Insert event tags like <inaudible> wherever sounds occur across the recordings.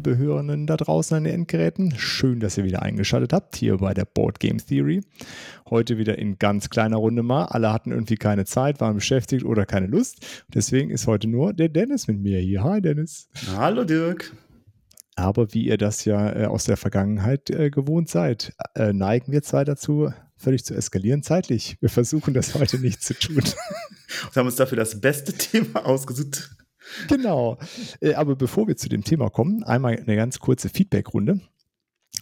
Liebe Hörerinnen da draußen an den Endgeräten. Schön, dass ihr wieder eingeschaltet habt hier bei der Board Game Theory. Heute wieder in ganz kleiner Runde mal. Alle hatten irgendwie keine Zeit, waren beschäftigt oder keine Lust. Deswegen ist heute nur der Dennis mit mir hier. Hi, Dennis. Hallo, Dirk. Aber wie ihr das ja äh, aus der Vergangenheit äh, gewohnt seid, äh, neigen wir zwei dazu, völlig zu eskalieren zeitlich. Wir versuchen das heute nicht zu tun. <laughs> Und haben uns dafür das beste Thema ausgesucht. Genau. Äh, aber bevor wir zu dem Thema kommen, einmal eine ganz kurze Feedback-Runde.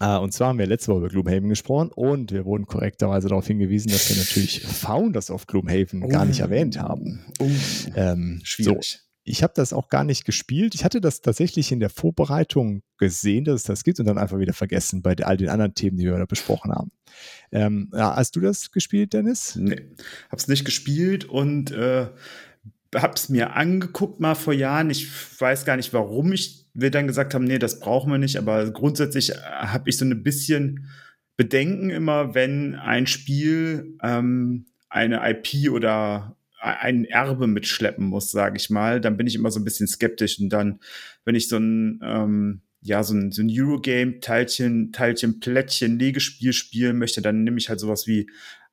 Uh, und zwar haben wir letzte Woche über Gloomhaven gesprochen und wir wurden korrekterweise darauf hingewiesen, dass wir natürlich <laughs> Founders of Gloomhaven oh. gar nicht erwähnt haben. Oh. Ähm, Schwierig. So, ich habe das auch gar nicht gespielt. Ich hatte das tatsächlich in der Vorbereitung gesehen, dass es das gibt und dann einfach wieder vergessen bei all den anderen Themen, die wir da besprochen haben. Ähm, ja, hast du das gespielt, Dennis? Nee, hab's nicht gespielt und äh, hab's mir angeguckt mal vor Jahren. Ich weiß gar nicht, warum ich wir dann gesagt haben, nee, das brauchen wir nicht. Aber grundsätzlich äh, habe ich so ein bisschen Bedenken immer, wenn ein Spiel ähm, eine IP oder ein Erbe mitschleppen muss, sage ich mal, dann bin ich immer so ein bisschen skeptisch. Und dann, wenn ich so ein ähm, ja, so ein, so ein Eurogame, Teilchen, Teilchen, Plättchen, Legespiel spielen möchte, dann nehme ich halt sowas wie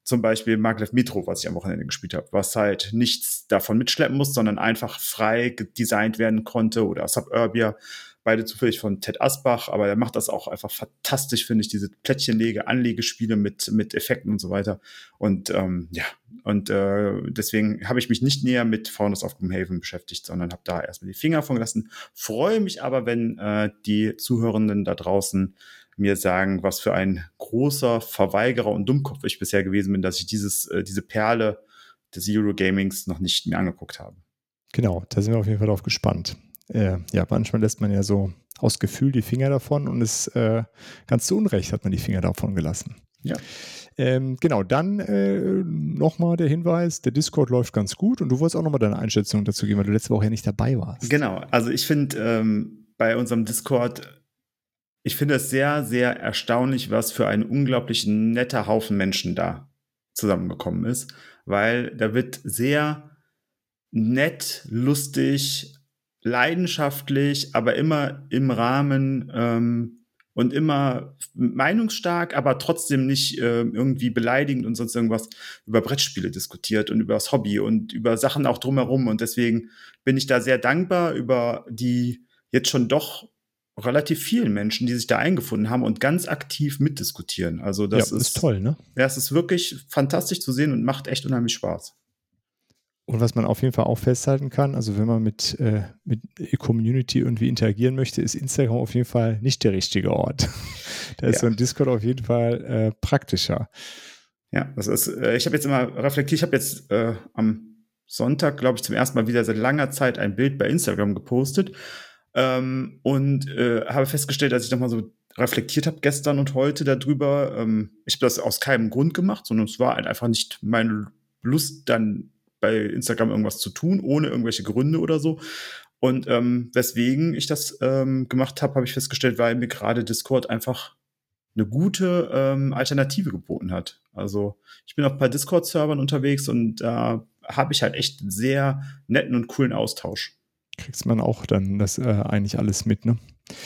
zum Beispiel Maglev Metro, was ich am Wochenende gespielt habe, was halt nichts davon mitschleppen muss, sondern einfach frei designt werden konnte oder Suburbia, beide zufällig von Ted Asbach, aber er macht das auch einfach fantastisch, finde ich, diese Plättchenlege, Anlegespiele mit, mit Effekten und so weiter. Und ähm, ja, und äh, deswegen habe ich mich nicht näher mit Founders of Gloomhaven beschäftigt, sondern habe da erstmal die Finger von gelassen. Freue mich aber, wenn äh, die Zuhörenden da draußen mir sagen, was für ein großer Verweigerer und Dummkopf ich bisher gewesen bin, dass ich dieses, äh, diese Perle des Eurogamings noch nicht mir angeguckt habe. Genau, da sind wir auf jeden Fall drauf gespannt. Äh, ja, manchmal lässt man ja so aus Gefühl die Finger davon und es äh, ganz zu Unrecht hat man die Finger davon gelassen. Ja. Ähm, genau, dann äh, nochmal der Hinweis, der Discord läuft ganz gut und du wolltest auch nochmal deine Einschätzung dazu geben, weil du letzte Woche ja nicht dabei warst. Genau, also ich finde ähm, bei unserem Discord ich finde es sehr, sehr erstaunlich, was für ein unglaublich netter Haufen Menschen da zusammengekommen ist, weil da wird sehr nett, lustig, leidenschaftlich, aber immer im Rahmen ähm, und immer meinungsstark, aber trotzdem nicht äh, irgendwie beleidigend und sonst irgendwas über Brettspiele diskutiert und über das Hobby und über Sachen auch drumherum. Und deswegen bin ich da sehr dankbar über die jetzt schon doch relativ vielen Menschen, die sich da eingefunden haben und ganz aktiv mitdiskutieren. Also das ja, ist, ist toll, ne? Ja, es ist wirklich fantastisch zu sehen und macht echt unheimlich Spaß. Und was man auf jeden Fall auch festhalten kann, also wenn man mit, äh, mit Community irgendwie interagieren möchte, ist Instagram auf jeden Fall nicht der richtige Ort. <laughs> da ist ja. so ein Discord auf jeden Fall äh, praktischer. Ja, das ist, äh, ich habe jetzt immer reflektiert, ich habe jetzt äh, am Sonntag, glaube ich, zum ersten Mal wieder seit langer Zeit ein Bild bei Instagram gepostet ähm, und äh, habe festgestellt, als ich nochmal so reflektiert habe gestern und heute darüber, ähm, ich habe das aus keinem Grund gemacht, sondern es war halt einfach nicht meine Lust, dann bei Instagram irgendwas zu tun, ohne irgendwelche Gründe oder so. Und ähm, weswegen ich das ähm, gemacht habe, habe ich festgestellt, weil mir gerade Discord einfach eine gute ähm, Alternative geboten hat. Also ich bin auf ein paar Discord-Servern unterwegs und da äh, habe ich halt echt einen sehr netten und coolen Austausch kriegst man auch dann das äh, eigentlich alles mit, ne?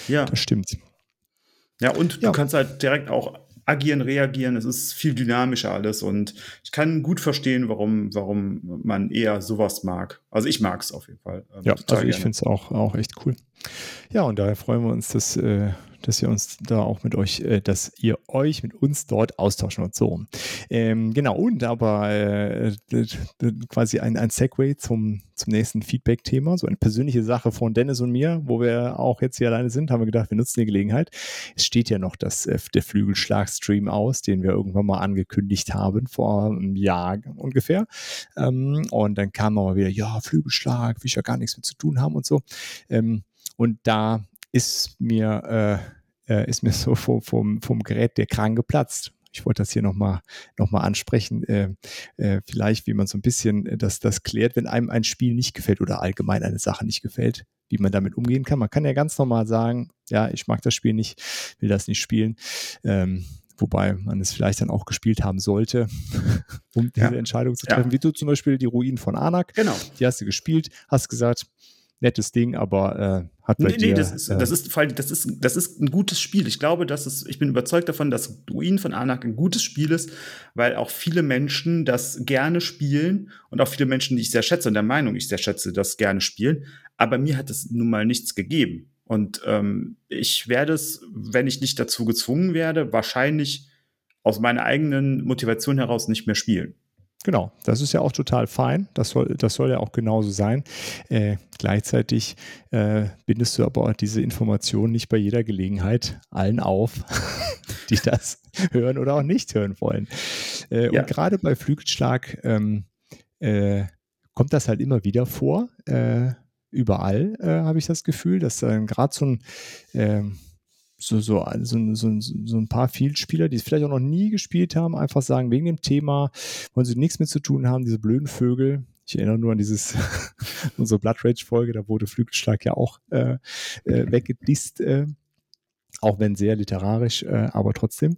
Ja. Das stimmt. Ja, und ja. du kannst halt direkt auch agieren, reagieren. Es ist viel dynamischer alles und ich kann gut verstehen, warum, warum man eher sowas mag. Also ich mag es auf jeden Fall. Ähm, ja, also ich finde es auch, auch echt cool. Ja, und daher freuen wir uns, dass äh, dass ihr uns da auch mit euch, äh, dass ihr euch mit uns dort austauschen und so. Ähm, genau, und aber äh, quasi ein, ein Segway zum, zum nächsten Feedback-Thema, so eine persönliche Sache von Dennis und mir, wo wir auch jetzt hier alleine sind, haben wir gedacht, wir nutzen die Gelegenheit. Es steht ja noch das, äh, der Flügelschlag-Stream aus, den wir irgendwann mal angekündigt haben, vor einem Jahr ungefähr. Ähm, und dann kam mal wieder, ja, Flügelschlag, will ich ja gar nichts mit zu tun haben und so. Ähm, und da ist mir, äh, äh, ist mir <laughs> so vom, vom, vom Gerät der Kran geplatzt. Ich wollte das hier nochmal noch mal ansprechen, äh, äh, vielleicht wie man so ein bisschen das, das klärt, wenn einem ein Spiel nicht gefällt oder allgemein eine Sache nicht gefällt. wie man damit umgehen kann. Man kann ja ganz normal sagen, ja, ich mag das Spiel nicht, will das nicht spielen. Ähm, wobei man es vielleicht dann auch gespielt haben sollte, <laughs> um diese ja. Entscheidung zu treffen. Ja. Wie du zum Beispiel die Ruinen von Anak. Genau. Die hast du gespielt, hast gesagt, nettes Ding, aber äh, hat bei nee, dir, nee, das ist, äh, das ist, das ist, das ist ein gutes Spiel. Ich glaube, dass es, ich bin überzeugt davon, dass Ruinen von Anak ein gutes Spiel ist, weil auch viele Menschen das gerne spielen und auch viele Menschen, die ich sehr schätze und der Meinung ich sehr schätze, das gerne spielen. Aber mir hat es nun mal nichts gegeben. Und ähm, ich werde es, wenn ich nicht dazu gezwungen werde, wahrscheinlich aus meiner eigenen Motivation heraus nicht mehr spielen. Genau, das ist ja auch total fein. Das soll, das soll ja auch genauso sein. Äh, gleichzeitig äh, bindest du aber diese Informationen nicht bei jeder Gelegenheit allen auf, <laughs> die das hören oder auch nicht hören wollen. Äh, ja. Und gerade bei Flügelschlag ähm, äh, kommt das halt immer wieder vor. Äh, überall äh, habe ich das Gefühl, dass dann gerade so ein ähm, so, so, so, so, so ein paar Vielspieler, die es vielleicht auch noch nie gespielt haben, einfach sagen, wegen dem Thema wollen sie nichts mit zu tun haben, diese blöden Vögel. Ich erinnere nur an dieses, <laughs> unsere Blood Rage-Folge, da wurde Flügelschlag ja auch äh, äh, weggedisst, äh, auch wenn sehr literarisch, äh, aber trotzdem.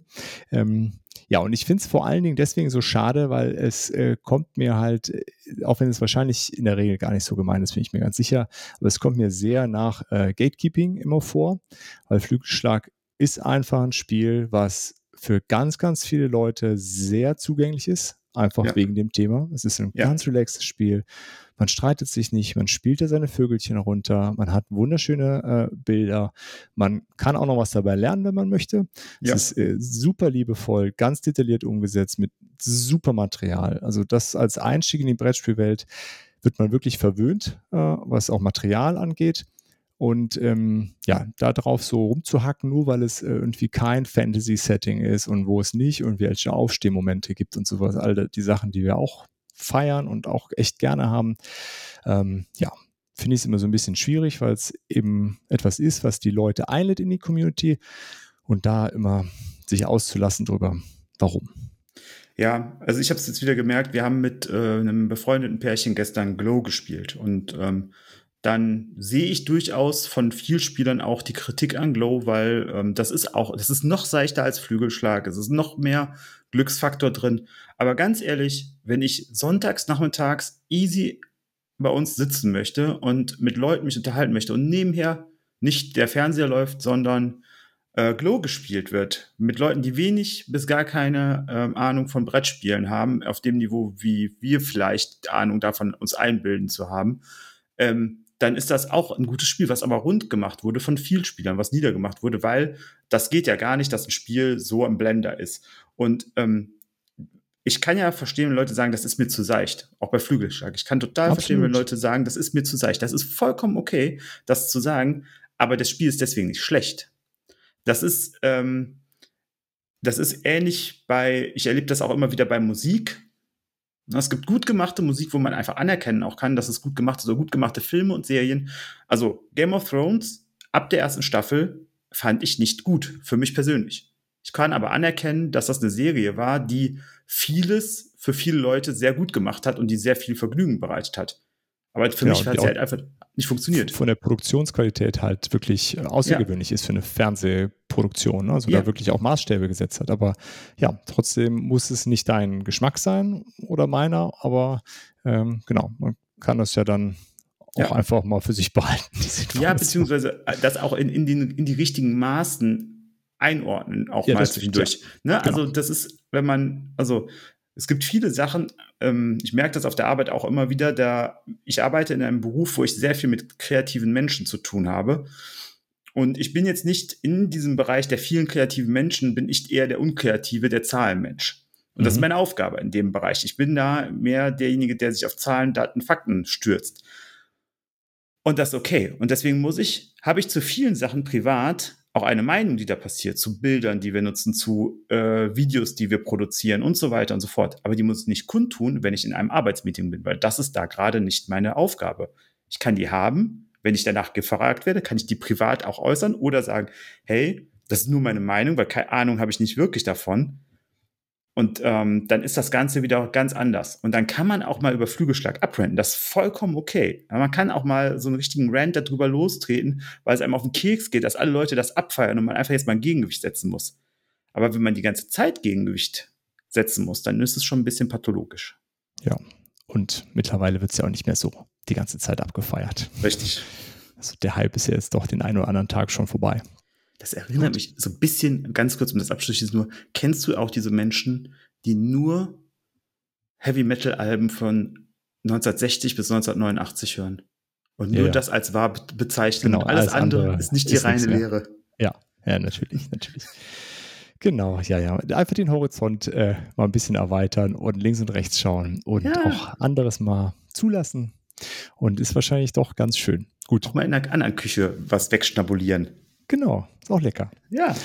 Ähm, ja, und ich finde es vor allen Dingen deswegen so schade, weil es äh, kommt mir halt, äh, auch wenn es wahrscheinlich in der Regel gar nicht so gemeint ist, bin ich mir ganz sicher, aber es kommt mir sehr nach äh, Gatekeeping immer vor, weil Flügelschlag ist einfach ein Spiel, was für ganz, ganz viele Leute sehr zugänglich ist, einfach ja. wegen dem Thema. Es ist ein ja. ganz relaxtes Spiel. Man streitet sich nicht, man spielt da seine Vögelchen runter, man hat wunderschöne äh, Bilder, man kann auch noch was dabei lernen, wenn man möchte. Ja. Es ist äh, super liebevoll, ganz detailliert umgesetzt mit super Material. Also das als Einstieg in die Brettspielwelt wird man wirklich verwöhnt, äh, was auch Material angeht. Und ähm, ja, darauf so rumzuhacken, nur weil es äh, irgendwie kein Fantasy-Setting ist und wo es nicht und welche Aufstehmomente gibt und sowas, all die Sachen, die wir auch feiern und auch echt gerne haben. Ähm, ja, finde ich es immer so ein bisschen schwierig, weil es eben etwas ist, was die Leute einlädt in die Community und da immer sich auszulassen drüber, warum. Ja, also ich habe es jetzt wieder gemerkt, wir haben mit äh, einem befreundeten Pärchen gestern Glow gespielt und ähm, dann sehe ich durchaus von vielen Spielern auch die Kritik an Glow, weil ähm, das ist auch, das ist noch seichter als Flügelschlag. Es ist noch mehr Glücksfaktor drin. Aber ganz ehrlich, wenn ich sonntags nachmittags easy bei uns sitzen möchte und mit Leuten mich unterhalten möchte und nebenher nicht der Fernseher läuft, sondern äh, Glow gespielt wird, mit Leuten, die wenig bis gar keine ähm, Ahnung von Brettspielen haben, auf dem Niveau, wie wir vielleicht Ahnung davon uns einbilden zu haben, ähm, dann ist das auch ein gutes Spiel, was aber rund gemacht wurde von vielen Spielern, was niedergemacht wurde, weil das geht ja gar nicht, dass ein Spiel so am Blender ist. Und ähm, ich kann ja verstehen, wenn Leute sagen, das ist mir zu seicht, auch bei Flügelschlag. Ich kann total Absolut. verstehen, wenn Leute sagen, das ist mir zu seicht. Das ist vollkommen okay, das zu sagen, aber das Spiel ist deswegen nicht schlecht. Das ist, ähm, das ist ähnlich bei, ich erlebe das auch immer wieder bei Musik. Es gibt gut gemachte Musik, wo man einfach anerkennen auch kann, dass es gut gemacht ist, oder gut gemachte Filme und Serien. Also Game of Thrones ab der ersten Staffel fand ich nicht gut, für mich persönlich. Ich kann aber anerkennen, dass das eine Serie war, die vieles für viele Leute sehr gut gemacht hat und die sehr viel Vergnügen bereitet hat. Aber für ja, mich hat sie halt einfach nicht funktioniert. Von der Produktionsqualität halt wirklich außergewöhnlich ja. ist für eine Fernsehproduktion, ne? also ja. da wirklich auch Maßstäbe gesetzt hat. Aber ja, trotzdem muss es nicht dein Geschmack sein oder meiner, aber ähm, genau, man kann das ja dann auch ja. einfach mal für sich behalten. Ja, beziehungsweise äh, das auch in, in, die, in die richtigen Maßen einordnen, auch ja, mal zwischendurch. Ne? Genau. Also das ist, wenn man, also es gibt viele Sachen, ähm, ich merke das auf der Arbeit auch immer wieder, da ich arbeite in einem Beruf, wo ich sehr viel mit kreativen Menschen zu tun habe. Und ich bin jetzt nicht in diesem Bereich der vielen kreativen Menschen, bin ich eher der unkreative, der Zahlenmensch. Und mhm. das ist mhm. meine Aufgabe in dem Bereich. Ich bin da mehr derjenige, der sich auf Zahlen, Daten, Fakten stürzt. Und das ist okay. Und deswegen muss ich, habe ich zu vielen Sachen privat auch eine Meinung, die da passiert, zu Bildern, die wir nutzen, zu äh, Videos, die wir produzieren und so weiter und so fort. Aber die muss ich nicht kundtun, wenn ich in einem Arbeitsmeeting bin, weil das ist da gerade nicht meine Aufgabe. Ich kann die haben, wenn ich danach gefragt werde, kann ich die privat auch äußern oder sagen, hey, das ist nur meine Meinung, weil keine Ahnung habe ich nicht wirklich davon. Und ähm, dann ist das Ganze wieder ganz anders. Und dann kann man auch mal über Flügelschlag abrenten. Das ist vollkommen okay. Aber man kann auch mal so einen richtigen Rant darüber lostreten, weil es einem auf den Keks geht, dass alle Leute das abfeiern und man einfach jetzt mal ein Gegengewicht setzen muss. Aber wenn man die ganze Zeit Gegengewicht setzen muss, dann ist es schon ein bisschen pathologisch. Ja, und mittlerweile wird es ja auch nicht mehr so die ganze Zeit abgefeiert. Richtig. Also der Hype ist ja jetzt doch den einen oder anderen Tag schon vorbei. Das erinnert Gut. mich so ein bisschen, ganz kurz um das abschließen, nur, kennst du auch diese Menschen, die nur Heavy Metal Alben von 1960 bis 1989 hören? Und nur ja, ja. das als wahr bezeichnen. Genau, alles, alles andere, andere, ist nicht die reine Lehre. Ja, ja, natürlich, natürlich. Genau, ja, ja. Einfach den Horizont äh, mal ein bisschen erweitern und links und rechts schauen und ja. auch anderes mal zulassen. Und ist wahrscheinlich doch ganz schön. Gut. Auch mal in einer anderen Küche was wegschnabulieren. Genau, ist auch lecker. Ja.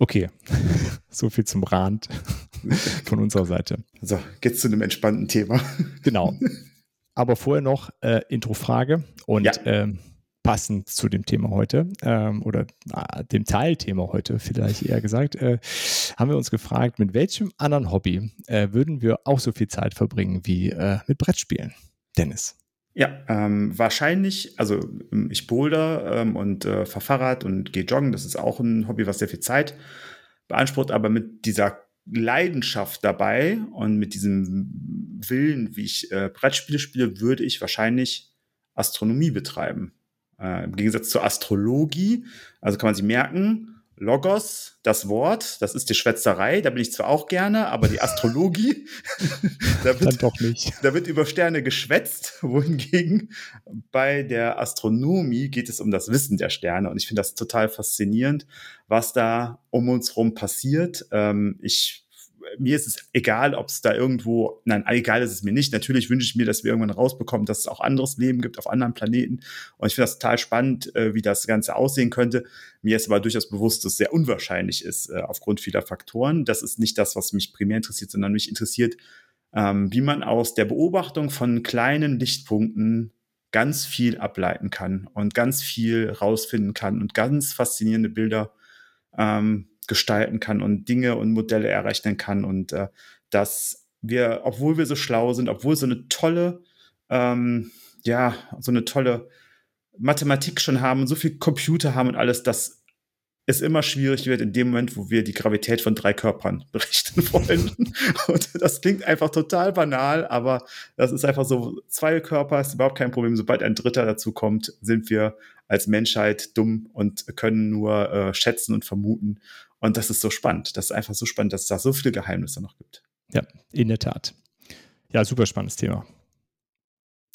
Okay, <laughs> so viel zum Rand <laughs> von unserer Seite. So, geht's zu einem entspannten Thema. Genau. <laughs> Aber vorher noch äh, Introfrage und ja. ähm, passend zu dem Thema heute ähm, oder äh, dem Teilthema heute vielleicht eher gesagt, äh, haben wir uns gefragt, mit welchem anderen Hobby äh, würden wir auch so viel Zeit verbringen wie äh, mit Brettspielen? Dennis. Ja, ähm, wahrscheinlich, also ähm, ich boulder ähm, und äh, fahre Fahrrad und gehe joggen. Das ist auch ein Hobby, was sehr viel Zeit beansprucht, aber mit dieser Leidenschaft dabei und mit diesem Willen, wie ich äh, Brettspiele spiele, würde ich wahrscheinlich Astronomie betreiben. Äh, Im Gegensatz zur Astrologie, also kann man sich merken, Logos, das Wort, das ist die Schwätzerei, da bin ich zwar auch gerne, aber die Astrologie, <laughs> da, wird, doch nicht. da wird über Sterne geschwätzt, <laughs> wohingegen bei der Astronomie geht es um das Wissen der Sterne und ich finde das total faszinierend, was da um uns herum passiert. Ähm, ich mir ist es egal, ob es da irgendwo, nein, egal ist es mir nicht. Natürlich wünsche ich mir, dass wir irgendwann rausbekommen, dass es auch anderes Leben gibt auf anderen Planeten. Und ich finde das total spannend, äh, wie das Ganze aussehen könnte. Mir ist aber durchaus bewusst, dass es sehr unwahrscheinlich ist, äh, aufgrund vieler Faktoren. Das ist nicht das, was mich primär interessiert, sondern mich interessiert, ähm, wie man aus der Beobachtung von kleinen Lichtpunkten ganz viel ableiten kann und ganz viel rausfinden kann und ganz faszinierende Bilder ähm, gestalten kann und Dinge und Modelle errechnen kann und äh, dass wir, obwohl wir so schlau sind, obwohl so eine tolle, ähm, ja, so eine tolle Mathematik schon haben und so viel Computer haben und alles, dass es immer schwierig wird in dem Moment, wo wir die Gravität von drei Körpern <laughs> berichten wollen. und das klingt einfach total banal, aber das ist einfach so, zwei Körper ist überhaupt kein Problem. Sobald ein dritter dazu kommt, sind wir als Menschheit dumm und können nur äh, schätzen und vermuten. Und das ist so spannend. Das ist einfach so spannend, dass es da so viele Geheimnisse noch gibt. Ja, in der Tat. Ja, super spannendes Thema.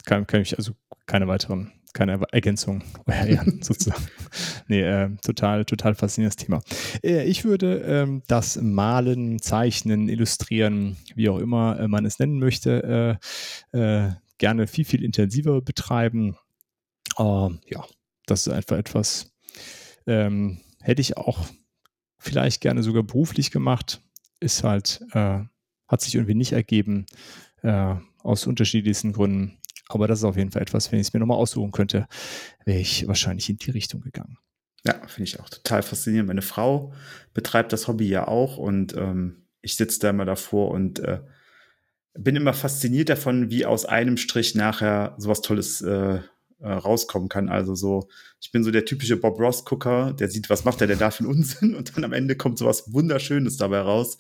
Kann, kann ich also keine weiteren, keine Ergänzung <laughs> <laughs> sozusagen. nee, äh, total, total faszinierendes Thema. Äh, ich würde ähm, das Malen, Zeichnen, Illustrieren, wie auch immer äh, man es nennen möchte, äh, äh, gerne viel, viel intensiver betreiben. Ähm, ja, das ist einfach etwas, ähm, hätte ich auch vielleicht gerne sogar beruflich gemacht, ist halt, äh, hat sich irgendwie nicht ergeben, äh, aus unterschiedlichsten Gründen. Aber das ist auf jeden Fall etwas, wenn ich es mir nochmal aussuchen könnte, wäre ich wahrscheinlich in die Richtung gegangen. Ja, finde ich auch total faszinierend. Meine Frau betreibt das Hobby ja auch und ähm, ich sitze da immer davor und äh, bin immer fasziniert davon, wie aus einem Strich nachher sowas Tolles äh, äh, rauskommen kann. Also so, ich bin so der typische Bob Ross-Gucker, der sieht, was macht er denn da für einen Unsinn <laughs> und dann am Ende kommt so was Wunderschönes dabei raus.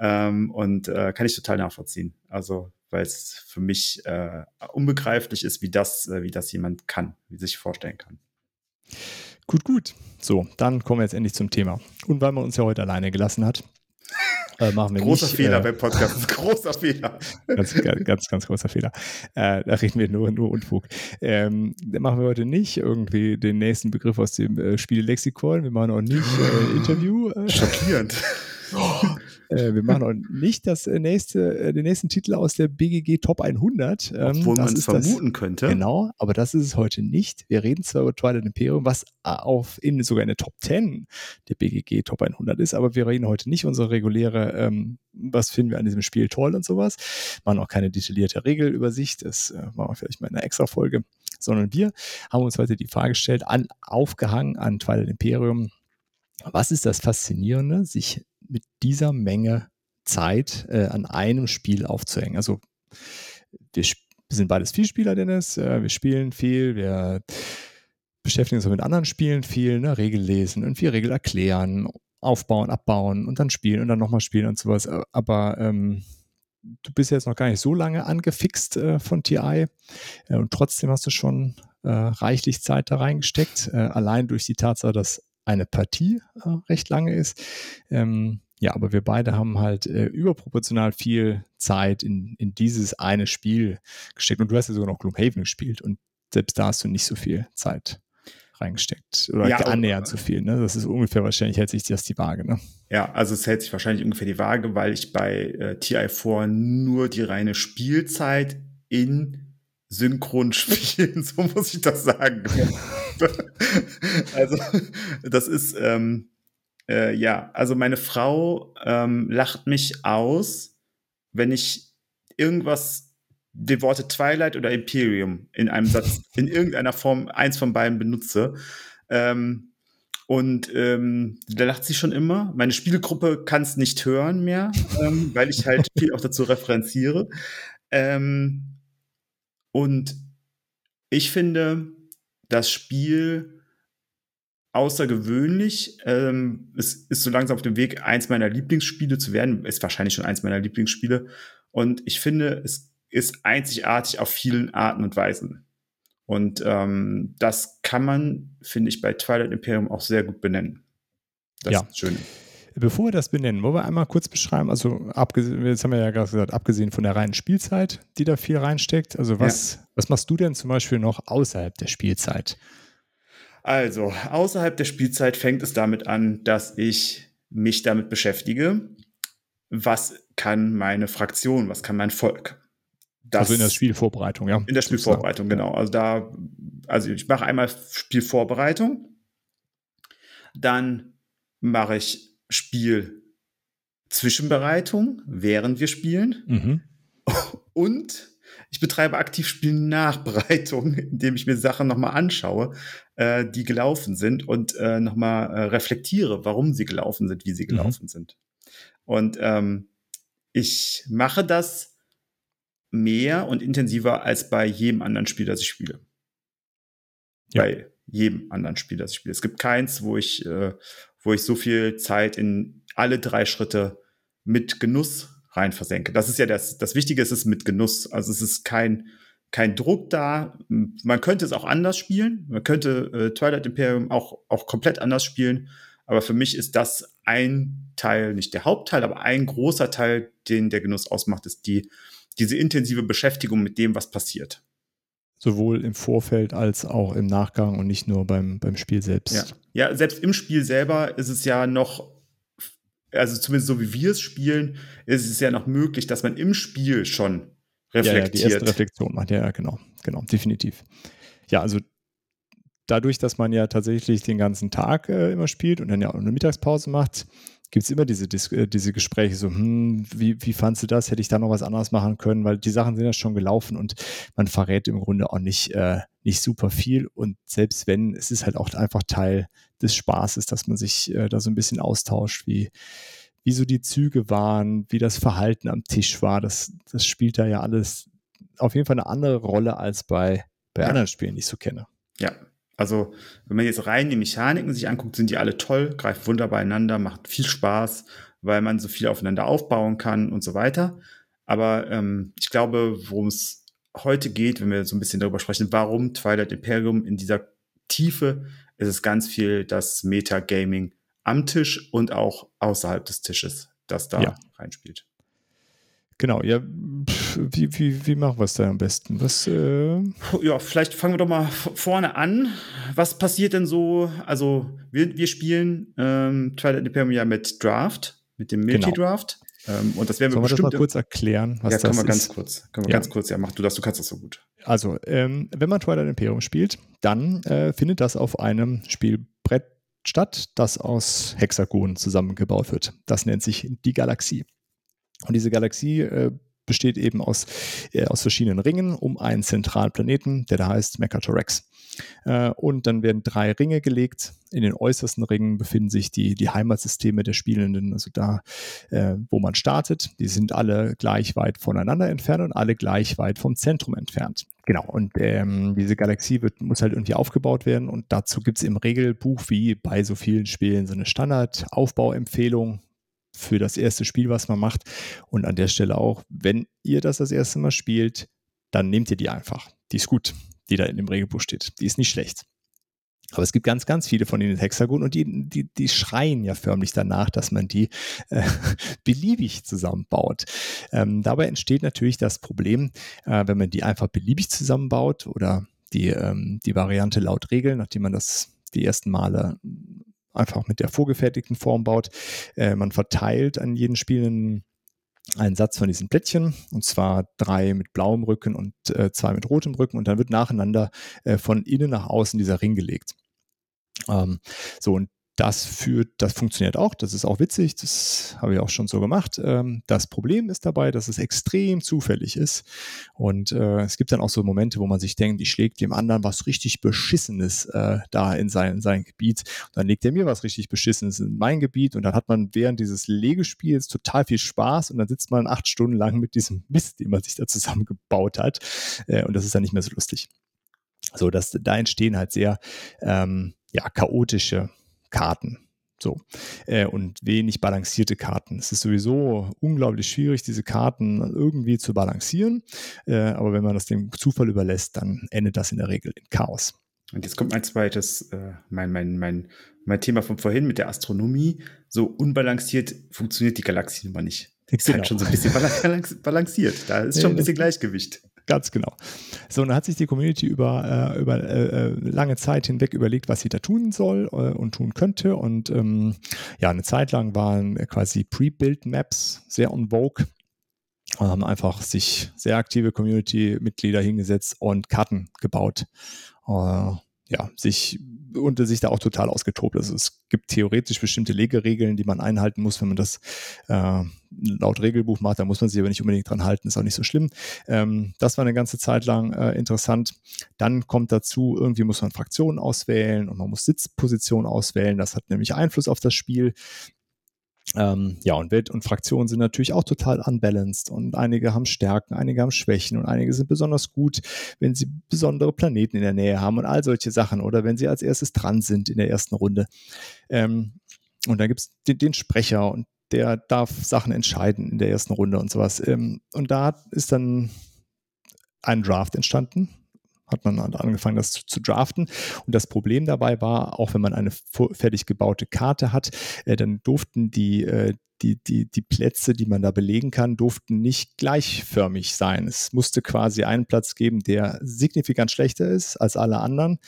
Ähm, und äh, kann ich total nachvollziehen. Also, weil es für mich äh, unbegreiflich ist, wie das, äh, wie das jemand kann, wie sich vorstellen kann. Gut, gut. So, dann kommen wir jetzt endlich zum Thema. Und weil man uns ja heute alleine gelassen hat, äh, machen wir großer nicht. Fehler äh, beim Podcast. <laughs> großer Fehler. Ganz, <laughs> ganz, ganz, ganz großer Fehler. Äh, da reden wir nur, nur Unfug. Ähm, machen wir heute nicht irgendwie den nächsten Begriff aus dem äh, Spiellexikon. Wir machen auch nicht äh, Interview. Äh. Schockierend. <laughs> Äh, wir machen auch nicht das äh, nächste, äh, den nächsten Titel aus der BGG Top 100. Ähm, Obwohl man es vermuten das, könnte. Genau, aber das ist es heute nicht. Wir reden zwar über Twilight Imperium, was auf in sogar in der Top 10 der BGG Top 100 ist, aber wir reden heute nicht unsere reguläre, ähm, was finden wir an diesem Spiel toll und sowas. Machen auch keine detaillierte Regelübersicht, das äh, machen wir vielleicht mal in einer extra Folge, sondern wir haben uns heute die Frage gestellt, an, aufgehangen an Twilight Imperium, was ist das Faszinierende, sich mit dieser Menge Zeit äh, an einem Spiel aufzuhängen. Also wir, sind beides Vielspieler, Dennis. Äh, wir spielen viel, wir beschäftigen uns mit anderen Spielen viel, ne? Regel lesen, irgendwie Regel erklären, aufbauen, abbauen und dann spielen und dann nochmal spielen und sowas. Aber ähm, du bist jetzt noch gar nicht so lange angefixt äh, von TI äh, und trotzdem hast du schon äh, reichlich Zeit da reingesteckt, äh, allein durch die Tatsache, dass eine Partie äh, recht lange ist. Ähm, ja, aber wir beide haben halt äh, überproportional viel Zeit in, in dieses eine Spiel gesteckt. Und du hast ja sogar noch Gloomhaven gespielt und selbst da hast du nicht so viel Zeit reingesteckt. Oder ja, annähernd so viel. Ne? Das ist ungefähr wahrscheinlich, hält sich das die Waage. Ne? Ja, also es hält sich wahrscheinlich ungefähr die Waage, weil ich bei äh, TI4 nur die reine Spielzeit in synchron <laughs> spielen, so muss ich das sagen. <laughs> <laughs> also, das ist, ähm, äh, ja, also meine Frau ähm, lacht mich aus, wenn ich irgendwas, die Worte Twilight oder Imperium in einem Satz, in irgendeiner Form eins von beiden benutze. Ähm, und ähm, da lacht sie schon immer. Meine Spielgruppe kann es nicht hören mehr, ähm, weil ich halt viel auch dazu referenziere. Ähm, und ich finde, das Spiel außergewöhnlich. Ähm, es ist so langsam auf dem Weg, eins meiner Lieblingsspiele zu werden. Ist wahrscheinlich schon eins meiner Lieblingsspiele. Und ich finde, es ist einzigartig auf vielen Arten und Weisen. Und ähm, das kann man, finde ich, bei Twilight Imperium auch sehr gut benennen. Das ja. ist schön. Bevor wir das benennen, wollen wir einmal kurz beschreiben, also abgesehen, jetzt haben wir ja gerade gesagt, abgesehen von der reinen Spielzeit, die da viel reinsteckt, also was, ja. Was machst du denn zum Beispiel noch außerhalb der Spielzeit? Also, außerhalb der Spielzeit fängt es damit an, dass ich mich damit beschäftige, was kann meine Fraktion, was kann mein Volk. Das, also in der Spielvorbereitung, ja. In der Spielvorbereitung, genau. Also da, also ich mache einmal Spielvorbereitung, dann mache ich Spielzwischenbereitung, während wir spielen. Mhm. Und ich betreibe aktiv Spielnachbereitung, <laughs> indem ich mir Sachen nochmal anschaue, äh, die gelaufen sind und äh, nochmal äh, reflektiere, warum sie gelaufen sind, wie sie mhm. gelaufen mhm. sind. Und ähm, ich mache das mehr und intensiver als bei jedem anderen Spiel, das ich spiele. Ja. Bei jedem anderen Spiel, das ich spiele. Es gibt keins, wo ich, äh, wo ich so viel Zeit in alle drei Schritte mit Genuss rein versenke. Das ist ja das, das Wichtige, ist es mit Genuss. Also es ist kein, kein Druck da. Man könnte es auch anders spielen. Man könnte äh, Twilight Imperium auch, auch komplett anders spielen. Aber für mich ist das ein Teil, nicht der Hauptteil, aber ein großer Teil, den der Genuss ausmacht, ist die, diese intensive Beschäftigung mit dem, was passiert. Sowohl im Vorfeld als auch im Nachgang und nicht nur beim, beim Spiel selbst. Ja. ja, selbst im Spiel selber ist es ja noch also zumindest so wie wir es spielen, ist es ja noch möglich, dass man im Spiel schon reflektiert. Ja, ja, die erste Reflexion macht, ja, genau, genau, definitiv. Ja, also dadurch, dass man ja tatsächlich den ganzen Tag äh, immer spielt und dann ja auch eine Mittagspause macht, gibt es immer diese, Dis äh, diese Gespräche so, hm, wie, wie fandst du das? Hätte ich da noch was anderes machen können? Weil die Sachen sind ja schon gelaufen und man verrät im Grunde auch nicht, äh, nicht super viel. Und selbst wenn, es ist halt auch einfach Teil des Spaßes, dass man sich äh, da so ein bisschen austauscht, wie, wie so die Züge waren, wie das Verhalten am Tisch war. Das, das spielt da ja alles auf jeden Fall eine andere Rolle als bei, bei ja. anderen Spielen, die ich so kenne. Ja, also, wenn man jetzt rein die Mechaniken sich anguckt, sind die alle toll, greifen wunderbar einander, macht viel Spaß, weil man so viel aufeinander aufbauen kann und so weiter. Aber ähm, ich glaube, worum es heute geht, wenn wir so ein bisschen darüber sprechen, warum Twilight Imperium in dieser Tiefe, ist es ganz viel das Metagaming am Tisch und auch außerhalb des Tisches, das da ja. reinspielt. Genau, ja, wie, wie, wie machen wir es da am besten? Was, äh Ja, vielleicht fangen wir doch mal vorne an. Was passiert denn so? Also, wir, wir spielen ähm, Twilight Imperium ja mit Draft, mit dem genau. Multidraft. Genau. Ähm, und das werden wir Sollen bestimmt. Wir das mal kurz erklären, was ja, das ist? Ja, ganz kurz. Können wir ja. ganz kurz, ja, mach du das, du kannst das so gut. Also, ähm, wenn man Twilight Imperium spielt, dann äh, findet das auf einem Spielbrett statt, das aus Hexagonen zusammengebaut wird. Das nennt sich die Galaxie. Und diese Galaxie äh, besteht eben aus, äh, aus verschiedenen Ringen um einen zentralen Planeten, der da heißt Mechatorex. Äh, und dann werden drei Ringe gelegt. In den äußersten Ringen befinden sich die, die Heimatsysteme der Spielenden, also da, äh, wo man startet. Die sind alle gleich weit voneinander entfernt und alle gleich weit vom Zentrum entfernt. Genau, und ähm, diese Galaxie wird, muss halt irgendwie aufgebaut werden und dazu gibt es im Regelbuch, wie bei so vielen Spielen, so eine Standard-Aufbauempfehlung, für das erste Spiel, was man macht. Und an der Stelle auch, wenn ihr das das erste Mal spielt, dann nehmt ihr die einfach. Die ist gut, die da in dem Regelbuch steht. Die ist nicht schlecht. Aber es gibt ganz, ganz viele von den Hexagonen und die, die, die schreien ja förmlich danach, dass man die äh, <laughs> beliebig zusammenbaut. Ähm, dabei entsteht natürlich das Problem, äh, wenn man die einfach beliebig zusammenbaut oder die, ähm, die Variante laut Regeln, nachdem man das die ersten Male einfach mit der vorgefertigten Form baut. Äh, man verteilt an jeden Spielenden einen Satz von diesen Plättchen, und zwar drei mit blauem Rücken und äh, zwei mit rotem Rücken, und dann wird nacheinander äh, von innen nach außen dieser Ring gelegt. Ähm, so, und das führt, das funktioniert auch, das ist auch witzig, das habe ich auch schon so gemacht. Ähm, das Problem ist dabei, dass es extrem zufällig ist. Und äh, es gibt dann auch so Momente, wo man sich denkt, ich schlägt dem anderen was richtig Beschissenes äh, da in sein, sein Gebiet. Und dann legt er mir was richtig Beschissenes in mein Gebiet und dann hat man während dieses Legespiels total viel Spaß und dann sitzt man acht Stunden lang mit diesem Mist, den man sich da zusammengebaut hat. Äh, und das ist dann nicht mehr so lustig. So, dass da entstehen halt sehr ähm, ja, chaotische Karten. So. Äh, und wenig balancierte Karten. Es ist sowieso unglaublich schwierig, diese Karten irgendwie zu balancieren. Äh, aber wenn man das dem Zufall überlässt, dann endet das in der Regel in Chaos. Und jetzt kommt mein zweites, äh, mein, mein, mein, mein Thema von vorhin mit der Astronomie. So unbalanciert funktioniert die Galaxie immer nicht. <laughs> Ist genau. halt schon so ein bisschen balanciert. Da ist schon ein bisschen Gleichgewicht. Ganz genau. So, und dann hat sich die Community über, äh, über äh, äh, lange Zeit hinweg überlegt, was sie da tun soll äh, und tun könnte. Und ähm, ja, eine Zeit lang waren quasi Pre-Build-Maps sehr on vogue und haben einfach sich sehr aktive Community-Mitglieder hingesetzt und Karten gebaut. Äh, ja, sich und sich da auch total ausgetobt. Also es gibt theoretisch bestimmte Legeregeln, die man einhalten muss, wenn man das äh, laut Regelbuch macht. Da muss man sich aber nicht unbedingt dran halten, ist auch nicht so schlimm. Ähm, das war eine ganze Zeit lang äh, interessant. Dann kommt dazu, irgendwie muss man Fraktionen auswählen und man muss Sitzpositionen auswählen. Das hat nämlich Einfluss auf das Spiel. Ähm, ja, und Welt und Fraktionen sind natürlich auch total unbalanced und einige haben Stärken, einige haben Schwächen und einige sind besonders gut, wenn sie besondere Planeten in der Nähe haben und all solche Sachen oder wenn sie als erstes dran sind in der ersten Runde. Ähm, und dann gibt es den, den, Sprecher und der darf Sachen entscheiden in der ersten Runde und sowas. Ähm, und da ist dann ein Draft entstanden hat man angefangen, das zu, zu, draften. Und das Problem dabei war, auch wenn man eine fertig gebaute Karte hat, äh, dann durften die, äh, die, die, die Plätze, die man da belegen kann, durften nicht gleichförmig sein. Es musste quasi einen Platz geben, der signifikant schlechter ist als alle anderen,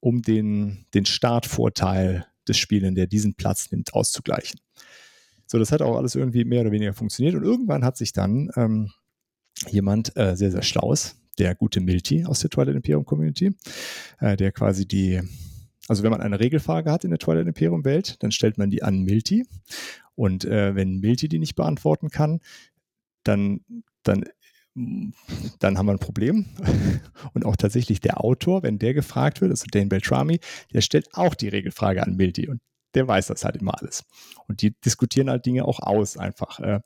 um den, den Startvorteil des Spielenden, der diesen Platz nimmt, auszugleichen. So, das hat auch alles irgendwie mehr oder weniger funktioniert. Und irgendwann hat sich dann ähm, jemand äh, sehr, sehr schlaues, der gute Milti aus der Twilight Imperium Community, äh, der quasi die, also wenn man eine Regelfrage hat in der Twilight Imperium Welt, dann stellt man die an Milti. Und äh, wenn Milti die nicht beantworten kann, dann, dann dann haben wir ein Problem. <laughs> Und auch tatsächlich der Autor, wenn der gefragt wird, also Dane Beltrami, der stellt auch die Regelfrage an Milti und der weiß das halt immer alles. Und die diskutieren halt Dinge auch aus einfach. Äh.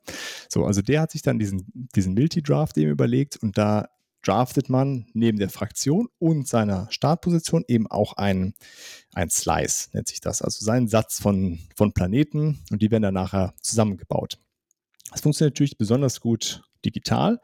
So, also der hat sich dann diesen, diesen Milti-Draft eben überlegt und da draftet man neben der Fraktion und seiner Startposition eben auch ein, ein Slice, nennt sich das. Also seinen Satz von, von Planeten und die werden dann nachher zusammengebaut. Das funktioniert natürlich besonders gut digital,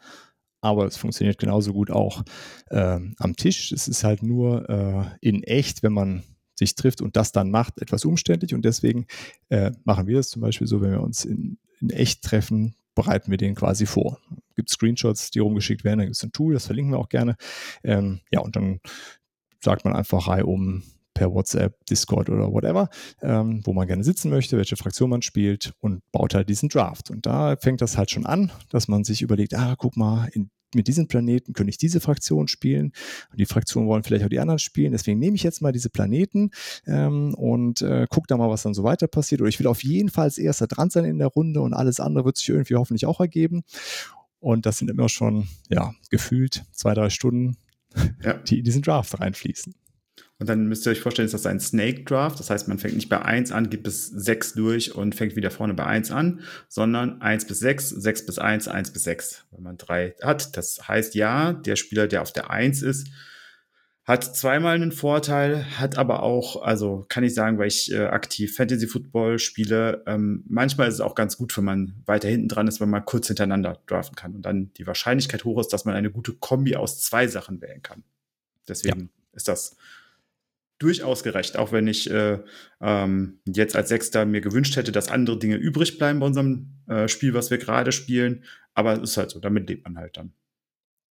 aber es funktioniert genauso gut auch äh, am Tisch. Es ist halt nur äh, in echt, wenn man sich trifft und das dann macht, etwas umständlich. Und deswegen äh, machen wir das zum Beispiel so, wenn wir uns in, in echt treffen, bereiten wir den quasi vor. Gibt Screenshots, die rumgeschickt werden, dann gibt es ein Tool, das verlinken wir auch gerne. Ähm, ja, und dann sagt man einfach reihum per WhatsApp, Discord oder whatever, ähm, wo man gerne sitzen möchte, welche Fraktion man spielt und baut halt diesen Draft. Und da fängt das halt schon an, dass man sich überlegt, ah, guck mal, in mit diesem Planeten könnte ich diese Fraktion spielen. Und die Fraktionen wollen vielleicht auch die anderen spielen. Deswegen nehme ich jetzt mal diese Planeten ähm, und äh, gucke da mal, was dann so weiter passiert. Oder ich will auf jeden Fall als erster dran sein in der Runde und alles andere wird sich irgendwie hoffentlich auch ergeben. Und das sind immer schon, ja, gefühlt zwei, drei Stunden, ja. die in diesen Draft reinfließen. Und dann müsst ihr euch vorstellen, ist das ein Snake Draft. Das heißt, man fängt nicht bei 1 an, geht bis 6 durch und fängt wieder vorne bei 1 an, sondern 1 bis 6, 6 bis 1, 1 bis 6, wenn man 3 hat. Das heißt, ja, der Spieler, der auf der 1 ist, hat zweimal einen Vorteil, hat aber auch, also kann ich sagen, weil ich äh, aktiv Fantasy Football spiele, ähm, manchmal ist es auch ganz gut, wenn man weiter hinten dran ist, wenn man kurz hintereinander draften kann und dann die Wahrscheinlichkeit hoch ist, dass man eine gute Kombi aus zwei Sachen wählen kann. Deswegen ja. ist das durchaus gerecht, auch wenn ich äh, ähm, jetzt als Sechster mir gewünscht hätte, dass andere Dinge übrig bleiben bei unserem äh, Spiel, was wir gerade spielen. Aber es ist halt so, damit lebt man halt dann.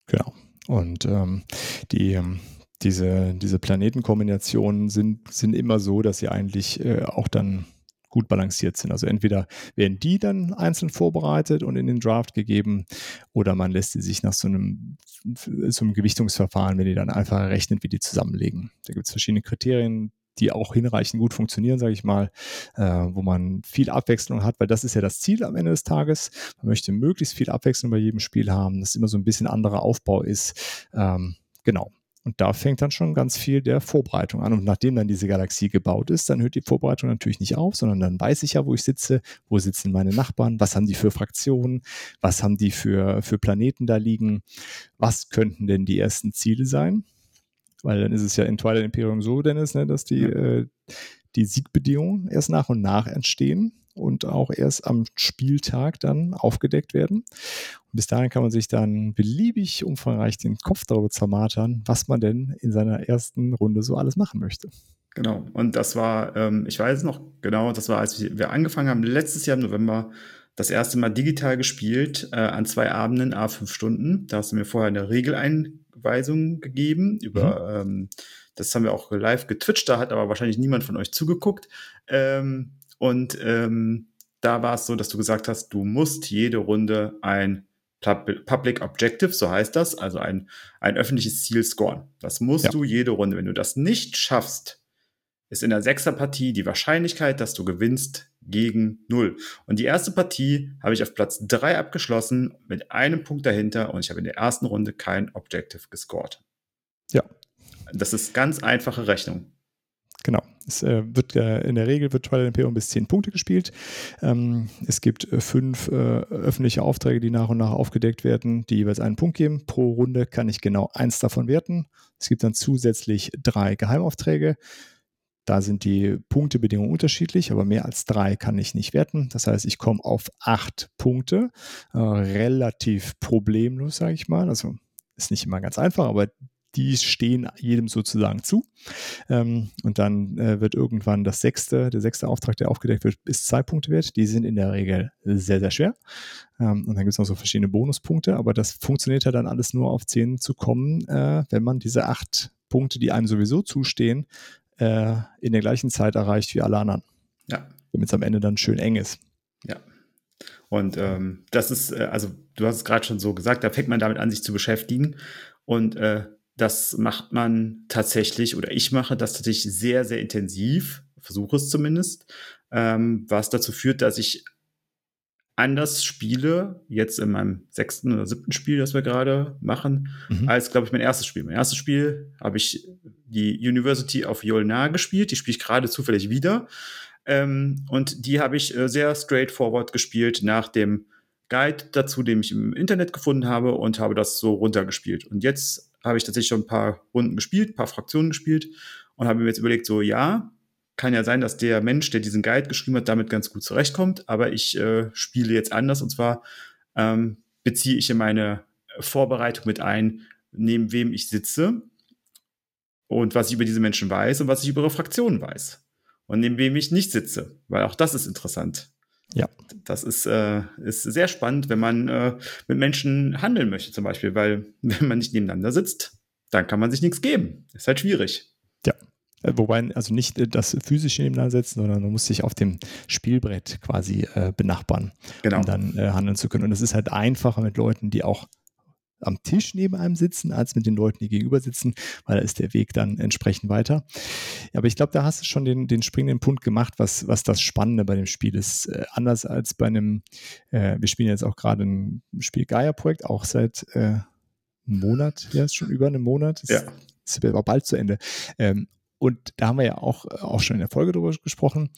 Genau. Und ähm, die, ähm, diese, diese Planetenkombinationen sind, sind immer so, dass sie eigentlich äh, auch dann gut balanciert sind. Also entweder werden die dann einzeln vorbereitet und in den Draft gegeben oder man lässt sie sich nach so einem, so einem Gewichtungsverfahren, wenn die dann einfach errechnet, wie die zusammenlegen. Da gibt es verschiedene Kriterien, die auch hinreichend gut funktionieren, sage ich mal, äh, wo man viel Abwechslung hat, weil das ist ja das Ziel am Ende des Tages. Man möchte möglichst viel Abwechslung bei jedem Spiel haben, dass immer so ein bisschen anderer Aufbau ist. Ähm, genau. Und da fängt dann schon ganz viel der Vorbereitung an. Und nachdem dann diese Galaxie gebaut ist, dann hört die Vorbereitung natürlich nicht auf, sondern dann weiß ich ja, wo ich sitze, wo sitzen meine Nachbarn, was haben die für Fraktionen, was haben die für, für Planeten da liegen, was könnten denn die ersten Ziele sein? Weil dann ist es ja in Twilight Imperium so, Dennis, ne, dass die, äh, die Siegbedingungen erst nach und nach entstehen und auch erst am Spieltag dann aufgedeckt werden. Und bis dahin kann man sich dann beliebig umfangreich den Kopf darüber zermatern, was man denn in seiner ersten Runde so alles machen möchte. Genau. Und das war, ähm, ich weiß noch genau, das war, als wir angefangen haben, letztes Jahr im November, das erste Mal digital gespielt, äh, an zwei Abenden, a fünf Stunden. Da hast du mir vorher eine Regeleinweisung gegeben über, mhm. ähm, das haben wir auch live getwitcht, da hat aber wahrscheinlich niemand von euch zugeguckt. Ähm, und ähm, da war es so, dass du gesagt hast, du musst jede Runde ein Public Objective, so heißt das, also ein, ein öffentliches Ziel scoren. Das musst ja. du jede Runde. Wenn du das nicht schaffst, ist in der Sechserpartie die Wahrscheinlichkeit, dass du gewinnst, gegen null. Und die erste Partie habe ich auf Platz drei abgeschlossen mit einem Punkt dahinter und ich habe in der ersten Runde kein Objective gescored. Ja. Das ist ganz einfache Rechnung. Genau. Es äh, wird äh, in der Regel wird Twilight Imperium bis zehn Punkte gespielt. Ähm, es gibt äh, fünf äh, öffentliche Aufträge, die nach und nach aufgedeckt werden, die jeweils einen Punkt geben. Pro Runde kann ich genau eins davon werten. Es gibt dann zusätzlich drei Geheimaufträge. Da sind die Punktebedingungen unterschiedlich, aber mehr als drei kann ich nicht werten. Das heißt, ich komme auf acht Punkte. Äh, relativ problemlos, sage ich mal. Also ist nicht immer ganz einfach, aber die stehen jedem sozusagen zu. Ähm, und dann äh, wird irgendwann das sechste, der sechste Auftrag, der aufgedeckt wird, bis zwei Punkte wert. Die sind in der Regel sehr, sehr schwer. Ähm, und dann gibt es noch so verschiedene Bonuspunkte, aber das funktioniert ja dann alles nur auf zehn zu kommen, äh, wenn man diese acht Punkte, die einem sowieso zustehen, äh, in der gleichen Zeit erreicht wie alle anderen. Ja. Damit es am Ende dann schön eng ist. Ja. Und ähm, das ist, äh, also du hast es gerade schon so gesagt, da fängt man damit an, sich zu beschäftigen. Und äh, das macht man tatsächlich, oder ich mache das tatsächlich sehr, sehr intensiv, versuche es zumindest, ähm, was dazu führt, dass ich anders spiele, jetzt in meinem sechsten oder siebten Spiel, das wir gerade machen, mhm. als, glaube ich, mein erstes Spiel. Mein erstes Spiel habe ich die University of Yolnar gespielt, die spiele ich gerade zufällig wieder. Ähm, und die habe ich äh, sehr straightforward gespielt nach dem Guide dazu, den ich im Internet gefunden habe und habe das so runtergespielt. Und jetzt habe ich tatsächlich schon ein paar Runden gespielt, ein paar Fraktionen gespielt und habe mir jetzt überlegt, so ja, kann ja sein, dass der Mensch, der diesen Guide geschrieben hat, damit ganz gut zurechtkommt, aber ich äh, spiele jetzt anders und zwar ähm, beziehe ich in meine Vorbereitung mit ein, neben wem ich sitze und was ich über diese Menschen weiß und was ich über ihre Fraktionen weiß und neben wem ich nicht sitze, weil auch das ist interessant. Ja. Das ist, äh, ist sehr spannend, wenn man äh, mit Menschen handeln möchte, zum Beispiel, weil <laughs> wenn man nicht nebeneinander sitzt, dann kann man sich nichts geben. Ist halt schwierig. Ja. Äh, wobei, also nicht äh, das physische nebeneinander setzen, sondern man muss sich auf dem Spielbrett quasi äh, benachbaren, genau. um dann äh, handeln zu können. Und es ist halt einfacher mit Leuten, die auch am Tisch neben einem sitzen, als mit den Leuten, die gegenüber sitzen, weil da ist der Weg dann entsprechend weiter. Aber ich glaube, da hast du schon den, den springenden Punkt gemacht, was, was das Spannende bei dem Spiel ist. Äh, anders als bei einem, äh, wir spielen jetzt auch gerade ein Spiel Gaia-Projekt, auch seit äh, einem Monat, ja, ist schon über einem Monat. Ist, Ja. ist aber bald zu Ende. Ähm, und da haben wir ja auch, auch schon in der Folge drüber gesprochen.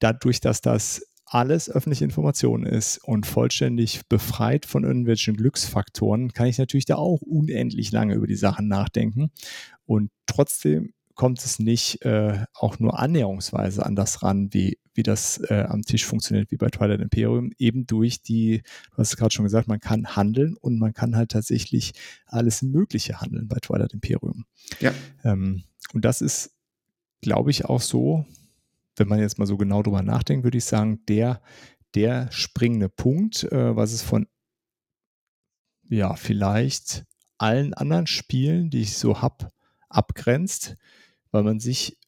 Dadurch, dass das alles öffentliche Information ist und vollständig befreit von irgendwelchen Glücksfaktoren, kann ich natürlich da auch unendlich lange über die Sachen nachdenken. Und trotzdem kommt es nicht äh, auch nur annäherungsweise an das ran, wie, wie das äh, am Tisch funktioniert, wie bei Twilight Imperium, eben durch die, du hast es gerade schon gesagt, man kann handeln und man kann halt tatsächlich alles Mögliche handeln bei Twilight Imperium. Ja. Ähm, und das ist, glaube ich, auch so, wenn man jetzt mal so genau drüber nachdenkt, würde ich sagen, der, der springende Punkt, äh, was es von, ja, vielleicht allen anderen Spielen, die ich so habe, abgrenzt, weil man sich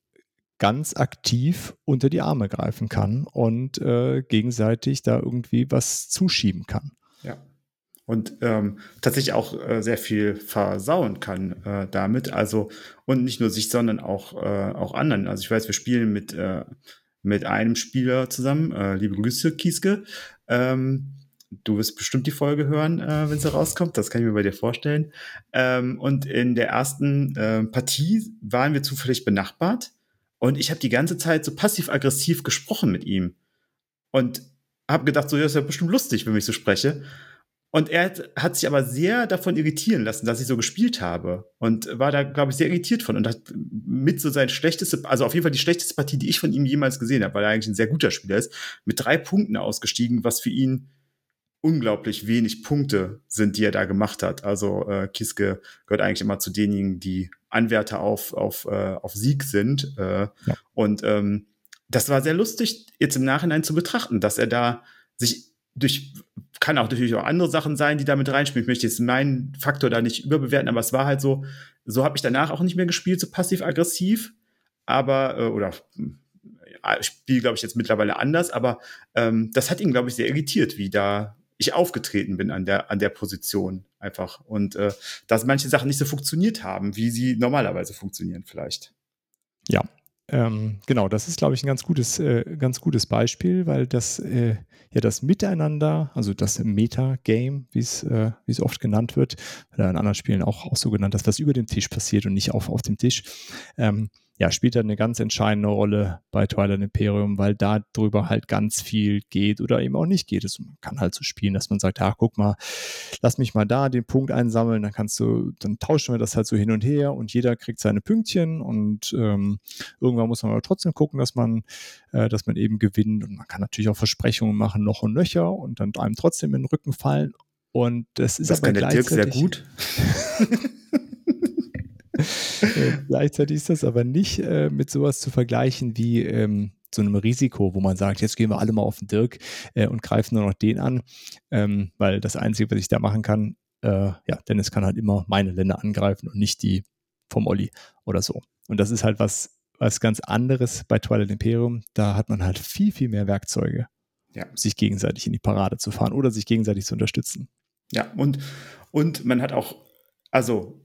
ganz aktiv unter die Arme greifen kann und äh, gegenseitig da irgendwie was zuschieben kann. Und ähm, tatsächlich auch äh, sehr viel versauen kann äh, damit. Also, und nicht nur sich, sondern auch, äh, auch anderen. Also ich weiß, wir spielen mit, äh, mit einem Spieler zusammen. Äh, liebe Grüße, Kieske. Ähm, du wirst bestimmt die Folge hören, äh, wenn sie rauskommt. Das kann ich mir bei dir vorstellen. Ähm, und in der ersten äh, Partie waren wir zufällig benachbart. Und ich habe die ganze Zeit so passiv-aggressiv gesprochen mit ihm. Und habe gedacht, so, ja, ist ja bestimmt lustig, wenn ich so spreche. Und er hat, sich aber sehr davon irritieren lassen, dass ich so gespielt habe. Und war da, glaube ich, sehr irritiert von. Und hat mit so sein schlechteste, also auf jeden Fall die schlechteste Partie, die ich von ihm jemals gesehen habe, weil er eigentlich ein sehr guter Spieler ist, mit drei Punkten ausgestiegen, was für ihn unglaublich wenig Punkte sind, die er da gemacht hat. Also äh, Kiske gehört eigentlich immer zu denjenigen, die Anwärter auf, auf, äh, auf Sieg sind. Äh, Ja. Und ähm, das war sehr lustig, jetzt im Nachhinein zu betrachten, dass er da sich durch, kann auch natürlich auch andere Sachen sein, die da mit reinspielen. Ich möchte jetzt meinen Faktor da nicht überbewerten, aber es war halt so, so habe ich danach auch nicht mehr gespielt, so passiv-aggressiv. Aber, äh, oder ja, ich spiele, glaube ich, jetzt mittlerweile anders, aber ähm, das hat ihn, glaube ich, sehr irritiert, wie da ich aufgetreten bin an der, an der Position einfach. Und äh, dass manche Sachen nicht so funktioniert haben, wie sie normalerweise funktionieren, vielleicht. Ja, ähm, genau, das ist, glaube ich, ein ganz gutes, äh, ganz gutes Beispiel, weil das äh, ja das Miteinander, also das Meta-Game, wie es äh, es oft genannt wird, oder in anderen Spielen auch, auch so genannt, dass das über dem Tisch passiert und nicht auf, auf dem Tisch, ähm, ja, spielt dann eine ganz entscheidende Rolle bei Twilight Imperium, weil da drüber halt ganz viel geht oder eben auch nicht geht. Es man kann halt so spielen, dass man sagt, ja, guck mal, lass mich mal da den Punkt einsammeln, dann kannst du, dann tauschen wir das halt so hin und her und jeder kriegt seine Pünktchen und ähm, irgendwann muss man aber trotzdem gucken, dass man, äh, dass man eben gewinnt und man kann natürlich auch Versprechungen machen, noch und nöcher und dann einem trotzdem in den Rücken fallen und das ist Das aber kann der Dirk sehr gut. <laughs> <laughs> gleichzeitig ist das aber nicht äh, mit sowas zu vergleichen wie ähm, so einem Risiko, wo man sagt, jetzt gehen wir alle mal auf den Dirk äh, und greifen nur noch den an, ähm, weil das Einzige, was ich da machen kann, äh, ja, Dennis kann halt immer meine Länder angreifen und nicht die vom Olli oder so. Und das ist halt was, was ganz anderes bei Twilight Imperium. Da hat man halt viel, viel mehr Werkzeuge, Ja. sich gegenseitig in die Parade zu fahren oder sich gegenseitig zu unterstützen. Ja, und, und man hat auch, also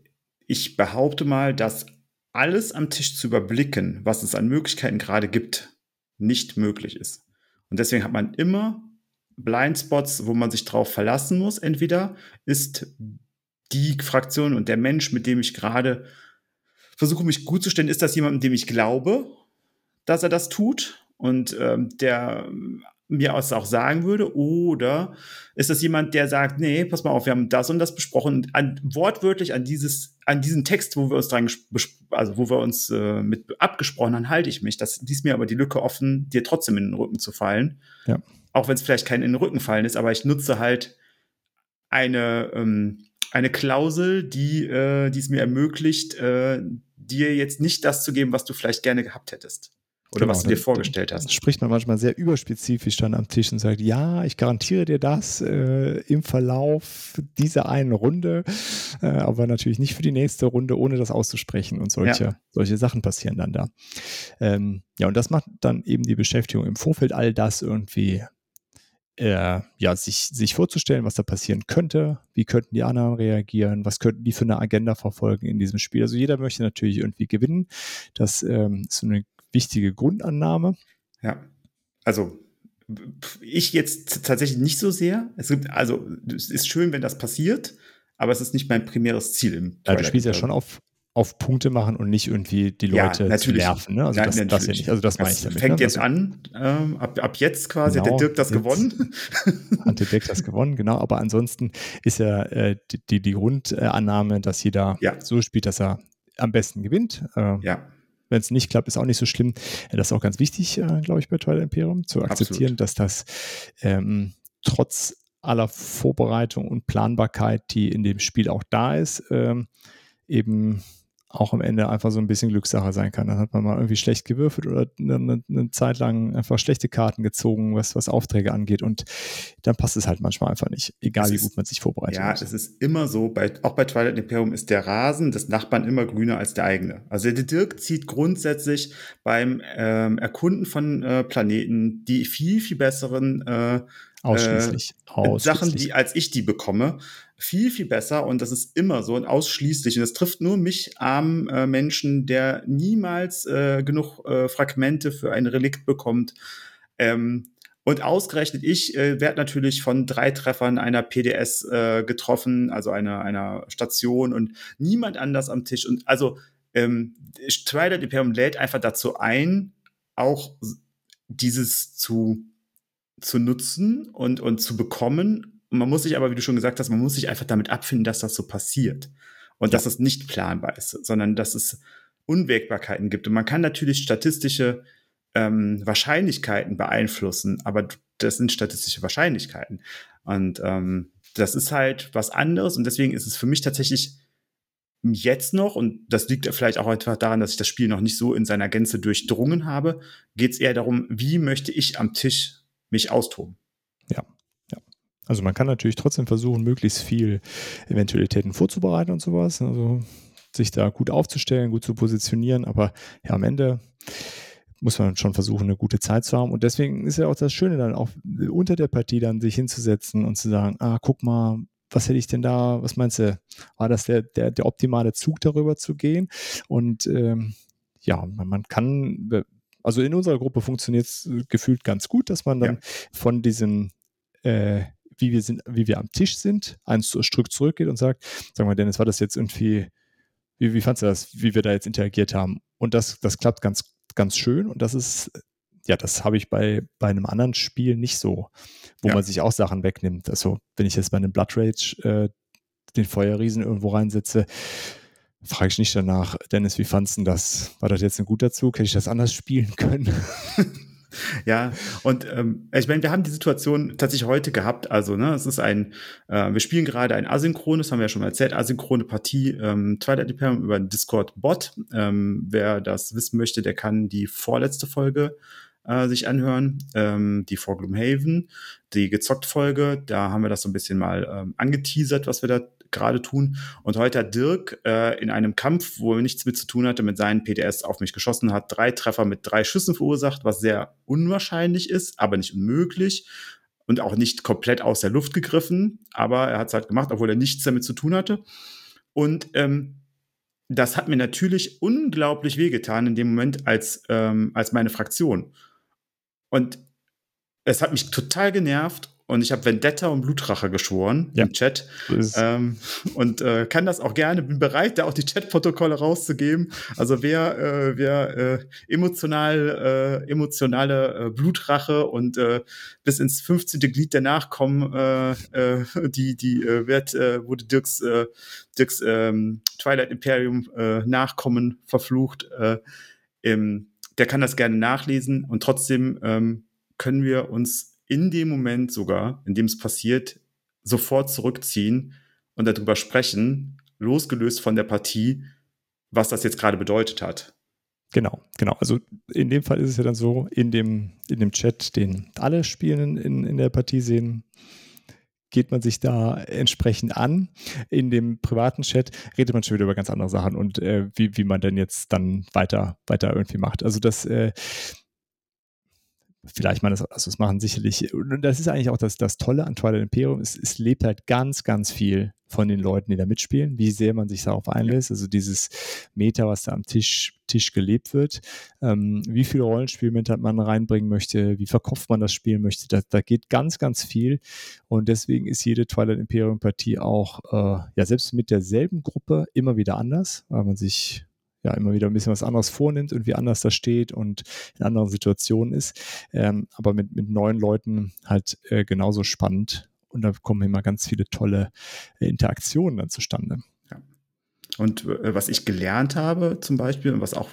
ich behaupte mal, dass alles am Tisch zu überblicken, was es an Möglichkeiten gerade gibt, nicht möglich ist. Und deswegen hat man immer Blindspots, wo man sich drauf verlassen muss. Entweder ist die Fraktion und der Mensch, mit dem ich gerade versuche, mich gut zu stellen, ist das jemand, dem ich glaube, dass er das tut und ähm, der mir das auch sagen würde, oder ist das jemand, der sagt, nee, pass mal auf, wir haben das und das besprochen, und an, wortwörtlich an dieses, an diesen Text, wo wir uns dran, also wo wir uns äh, mit abgesprochen haben, halte ich mich. Das ließ mir aber die Lücke offen, dir trotzdem in den Rücken zu fallen. Ja. Auch wenn es vielleicht kein in den Rücken fallen ist, aber ich nutze halt eine, ähm, eine Klausel, die, äh, die es mir ermöglicht, äh, dir jetzt nicht das zu geben, was du vielleicht gerne gehabt hättest. Oder Genau, was du dir vorgestellt hast. Spricht man manchmal sehr überspezifisch dann am Tisch und sagt, ja, ich garantiere dir das äh, im Verlauf dieser einen Runde, äh, aber natürlich nicht für die nächste Runde, ohne das auszusprechen und solche, Ja. solche Sachen passieren dann da. Ähm, ja, und das macht dann eben die Beschäftigung im Vorfeld, all das irgendwie äh, ja, sich, sich vorzustellen, was da passieren könnte, wie könnten die anderen reagieren, was könnten die für eine Agenda verfolgen in diesem Spiel. Also jeder möchte natürlich irgendwie gewinnen. Das ähm, ist so eine wichtige Grundannahme. Ja, also ich jetzt tatsächlich nicht so sehr. Es gibt, also es ist schön, wenn das passiert, aber es ist nicht mein primäres Ziel im ja, Du spielst ja schon auf, auf Punkte machen und nicht irgendwie die Leute ja, zu nerven. Ne? Also ja, das, das ja nicht. Also das, das meine ich damit. Fängt ne? jetzt an, ähm, ab, ab jetzt quasi genau, hat der Dirk das gewonnen. <laughs> Hat der Dirk das gewonnen, genau. Aber ansonsten ist ja äh, die, die Grundannahme, dass jeder ja. so spielt, dass er am besten gewinnt. Äh, ja. Wenn es nicht klappt, ist auch nicht so schlimm. Das ist auch ganz wichtig, äh, glaube ich, bei Twilight Imperium, zu akzeptieren, Absolut. dass das ähm, trotz aller Vorbereitung und Planbarkeit, die in dem Spiel auch da ist, ähm, eben auch am Ende einfach so ein bisschen Glückssache sein kann. Dann hat man mal irgendwie schlecht gewürfelt oder eine, eine, Zeit lang einfach schlechte Karten gezogen, was, was Aufträge angeht. Und dann passt es halt manchmal einfach nicht, egal es wie gut man sich vorbereitet. Ja, es ist immer so, bei, auch bei Twilight Imperium ist der Rasen des Nachbarn immer grüner als der eigene. Also der Dirk zieht grundsätzlich beim ähm, Erkunden von äh, Planeten die viel, viel besseren äh, Ausschließlich. Äh, Ausschließlich. Sachen, die als ich die bekomme, viel, viel besser. Und das ist immer so und ausschließlich. Und das trifft nur mich, armen äh, Menschen, der niemals äh, genug äh, Fragmente für ein Relikt bekommt. Ähm, und ausgerechnet ich äh, werde natürlich von drei Treffern einer PDS äh, getroffen, also einer, einer Station und niemand anders am Tisch. Und also ähm, Twilight Imperium lädt einfach dazu ein, auch dieses zu zu nutzen und, und zu bekommen. Und man muss sich aber, wie du schon gesagt hast, man muss sich einfach damit abfinden, dass das so passiert. Und ja. dass es nicht planbar ist, sondern dass es Unwägbarkeiten gibt. Und man kann natürlich statistische ähm, Wahrscheinlichkeiten beeinflussen, aber das sind statistische Wahrscheinlichkeiten. Und ähm, das ist halt was anderes. Und deswegen ist es für mich tatsächlich jetzt noch, und das liegt vielleicht auch einfach daran, dass ich das Spiel noch nicht so in seiner Gänze durchdrungen habe, geht es eher darum, wie möchte ich am Tisch mich austoben. Ja. Also man kann natürlich trotzdem versuchen, möglichst viel Eventualitäten vorzubereiten und sowas. Also sich da gut aufzustellen, gut zu positionieren, aber ja, am Ende muss man schon versuchen, eine gute Zeit zu haben. Und deswegen ist ja auch das Schöne, dann auch unter der Partie dann sich hinzusetzen und zu sagen, ah, guck mal, was hätte ich denn da, was meinst du, war das der, der, der optimale Zug darüber zu gehen? Und ähm, ja, man kann, also in unserer Gruppe funktioniert es äh, gefühlt ganz gut, dass man dann ja. von diesem, äh, wie wir sind, wie wir am Tisch sind, ein Stück zurückgeht und sagt, sag mal, Dennis, war das jetzt irgendwie, wie, wie fandst du das, wie wir da jetzt interagiert haben? Und das, das klappt ganz, ganz schön und das ist, ja, das habe ich bei, bei einem anderen Spiel nicht so, wo ja. man sich auch Sachen wegnimmt. Also, wenn ich jetzt bei einem Blood Rage äh, den Feuerriesen irgendwo reinsetze, frage ich nicht danach, Dennis, wie fandest du das? War das jetzt ein guter Zug? Hätte ich das anders spielen können? <laughs> ja, und ähm, ich meine, wir haben die Situation tatsächlich heute gehabt. Also, ne, es ist ein, äh, wir spielen gerade ein asynchrones, haben wir ja schon mal erzählt, asynchrone Partie ähm, Twilight Imperium über Discord-Bot. Ähm, wer das wissen möchte, der kann die vorletzte Folge äh, sich anhören, ähm, die vor Gloomhaven, die gezockt Folge. Da haben wir das so ein bisschen mal ähm, angeteasert, was wir da gerade tun. Und heute hat Dirk äh, in einem Kampf, wo er nichts mit zu tun hatte, mit seinen PDS auf mich geschossen, hat drei Treffer mit drei Schüssen verursacht, was sehr unwahrscheinlich ist, aber nicht unmöglich und auch nicht komplett aus der Luft gegriffen. Aber er hat es halt gemacht, obwohl er nichts damit zu tun hatte. Und ähm, das hat mir natürlich unglaublich wehgetan in dem Moment als, ähm, als meine Fraktion. Und es hat mich total genervt und ich habe Vendetta und Blutrache geschworen ja. im Chat. Ähm, und äh, kann das auch gerne, bin bereit, da auch die Chatprotokolle rauszugeben. Also wer, äh, wer äh, emotional, äh, emotionale äh, Blutrache und äh, bis ins 15. Glied der Nachkommen, äh, äh, die, die äh, wird, äh, wurde Dirks, äh, Dirks ähm, Twilight Imperium äh, Nachkommen verflucht, äh, im, der kann das gerne nachlesen und trotzdem ähm, können wir uns in dem Moment sogar, in dem es passiert, sofort zurückziehen und darüber sprechen, losgelöst von der Partie, was das jetzt gerade bedeutet hat. Genau, genau. Also in dem Fall ist es ja dann so, in dem, in dem Chat, den alle Spielenden in, in der Partie sehen, geht man sich da entsprechend an. In dem privaten Chat redet man schon wieder über ganz andere Sachen und äh, wie, wie man denn jetzt dann weiter, weiter irgendwie macht. Also das äh, vielleicht mal das, also es machen sicherlich, und das ist eigentlich auch das, das Tolle an Twilight Imperium, es, es lebt halt ganz, ganz viel von den Leuten, die da mitspielen, wie sehr man sich darauf einlässt, also dieses Meta, was da am Tisch, Tisch gelebt wird, ähm, wie viel Rollenspielmeta man reinbringen möchte, wie verkauft man das Spiel möchte, da, da geht ganz, ganz viel. Und deswegen ist jede Twilight Imperium Partie auch, äh, ja, selbst mit derselben Gruppe immer wieder anders, weil man sich ja immer wieder ein bisschen was anderes vornimmt und wie anders da steht und in anderen Situationen ist. Ähm, aber mit, mit neuen Leuten halt äh, genauso spannend. Und da kommen immer ganz viele tolle äh, Interaktionen dann zustande. Ja. Und äh, was ich gelernt habe zum Beispiel und was auch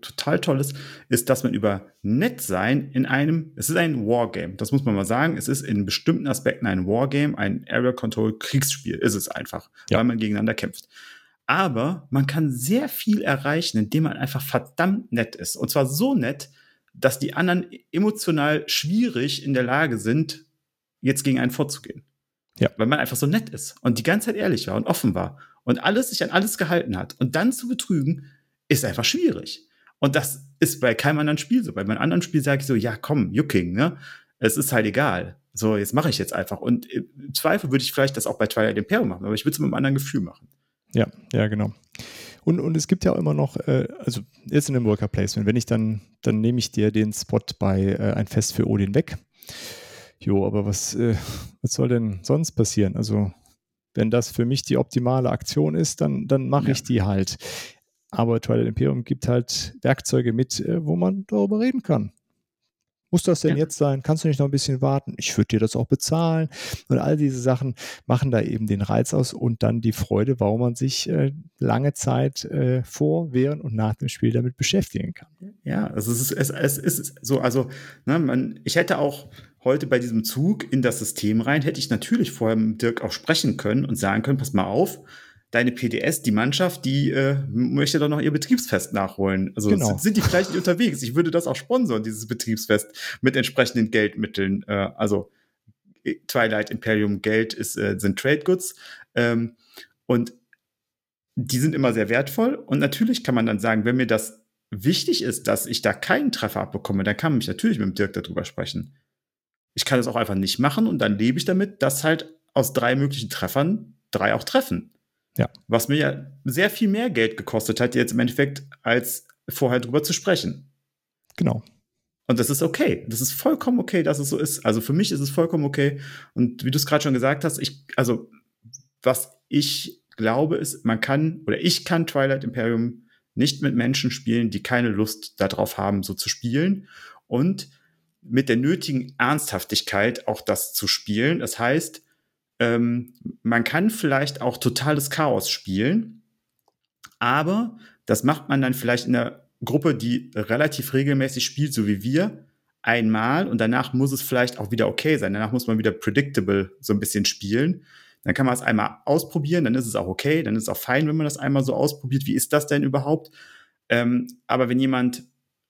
total toll ist, ist, dass man über Nettsein in einem, es ist ein Wargame, das muss man mal sagen, es ist in bestimmten Aspekten ein Wargame, ein Area Control Kriegsspiel, ist es einfach, ja. weil man gegeneinander kämpft. Aber man kann sehr viel erreichen, indem man einfach verdammt nett ist. Und zwar so nett, dass die anderen emotional schwierig in der Lage sind, jetzt gegen einen vorzugehen. Ja. Weil man einfach so nett ist und die ganze Zeit ehrlich war und offen war und alles sich an alles gehalten hat. Und dann zu betrügen, ist einfach schwierig. Und das ist bei keinem anderen Spiel so. Bei meinem anderen Spiel sage ich so, ja, komm, Jucking, ne? Es ist halt egal. So, jetzt mache ich jetzt einfach. Und im Zweifel würde ich vielleicht das auch bei Twilight Imperium machen, aber ich würde es mit einem anderen Gefühl machen. Ja, ja, genau. Und, und es gibt ja auch immer noch, äh, also jetzt in dem Worker Placement, wenn ich dann, dann nehme ich dir den Spot bei äh, ein Fest für Odin weg. Jo, aber was, äh, was soll denn sonst passieren? Also, wenn das für mich die optimale Aktion ist, dann, dann mache ja. ich die halt. Aber Twilight Imperium gibt halt Werkzeuge mit, äh, wo man darüber reden kann. Muss das denn ja. jetzt sein? Kannst du nicht noch ein bisschen warten? Ich würde dir das auch bezahlen. Und all diese Sachen machen da eben den Reiz aus und dann die Freude, warum man sich äh, lange Zeit äh, vor, während und nach dem Spiel damit beschäftigen kann. Ja, also es ist, es, es ist so, also ne, man, ich hätte auch heute bei diesem Zug in das System rein, hätte ich natürlich vorher mit Dirk auch sprechen können und sagen können, pass mal auf, deine PDS, die Mannschaft, die äh, möchte doch noch ihr Betriebsfest nachholen. Also genau. sind, sind, die vielleicht nicht unterwegs? Ich würde das auch sponsern, dieses Betriebsfest mit entsprechenden Geldmitteln. Äh, also Twilight Imperium Geld ist, äh, sind Trade Goods. Ähm, und die sind immer sehr wertvoll. Und natürlich kann man dann sagen, wenn mir das wichtig ist, dass ich da keinen Treffer abbekomme, dann kann man mich natürlich mit dem Dirk darüber sprechen. Ich kann das auch einfach nicht machen und dann lebe ich damit, dass halt aus drei möglichen Treffern drei auch treffen. Ja. Was mir ja sehr viel mehr Geld gekostet hat, jetzt im Endeffekt, als vorher drüber zu sprechen. Genau. Und das ist okay. Das ist vollkommen okay, dass es so ist. Also für mich ist es vollkommen okay. Und wie du es gerade schon gesagt hast, ich, also was ich glaube, ist, man kann oder ich kann Twilight Imperium nicht mit Menschen spielen, die keine Lust darauf haben, so zu spielen. Und mit der nötigen Ernsthaftigkeit auch das zu spielen. Das heißt, ähm, man kann vielleicht auch totales Chaos spielen, aber das macht man dann vielleicht in einer Gruppe, die relativ regelmäßig spielt, so wie wir, einmal und danach muss es vielleicht auch wieder okay sein. Danach muss man wieder predictable so ein bisschen spielen. Dann kann man es einmal ausprobieren, dann ist es auch okay, dann ist es auch fein, wenn man das einmal so ausprobiert. Wie ist das denn überhaupt? Ähm, aber wenn jemand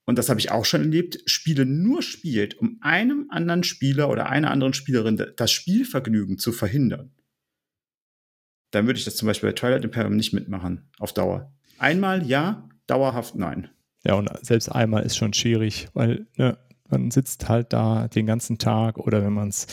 und das habe ich auch schon erlebt, Spiele nur spielt, um einem anderen Spieler oder einer anderen Spielerin das Spielvergnügen zu verhindern, dann würde ich das zum Beispiel bei Twilight Imperium nicht mitmachen, auf Dauer. Einmal ja, dauerhaft nein. Ja, und selbst einmal ist schon schwierig, weil ne, man sitzt halt da den ganzen Tag oder wenn man es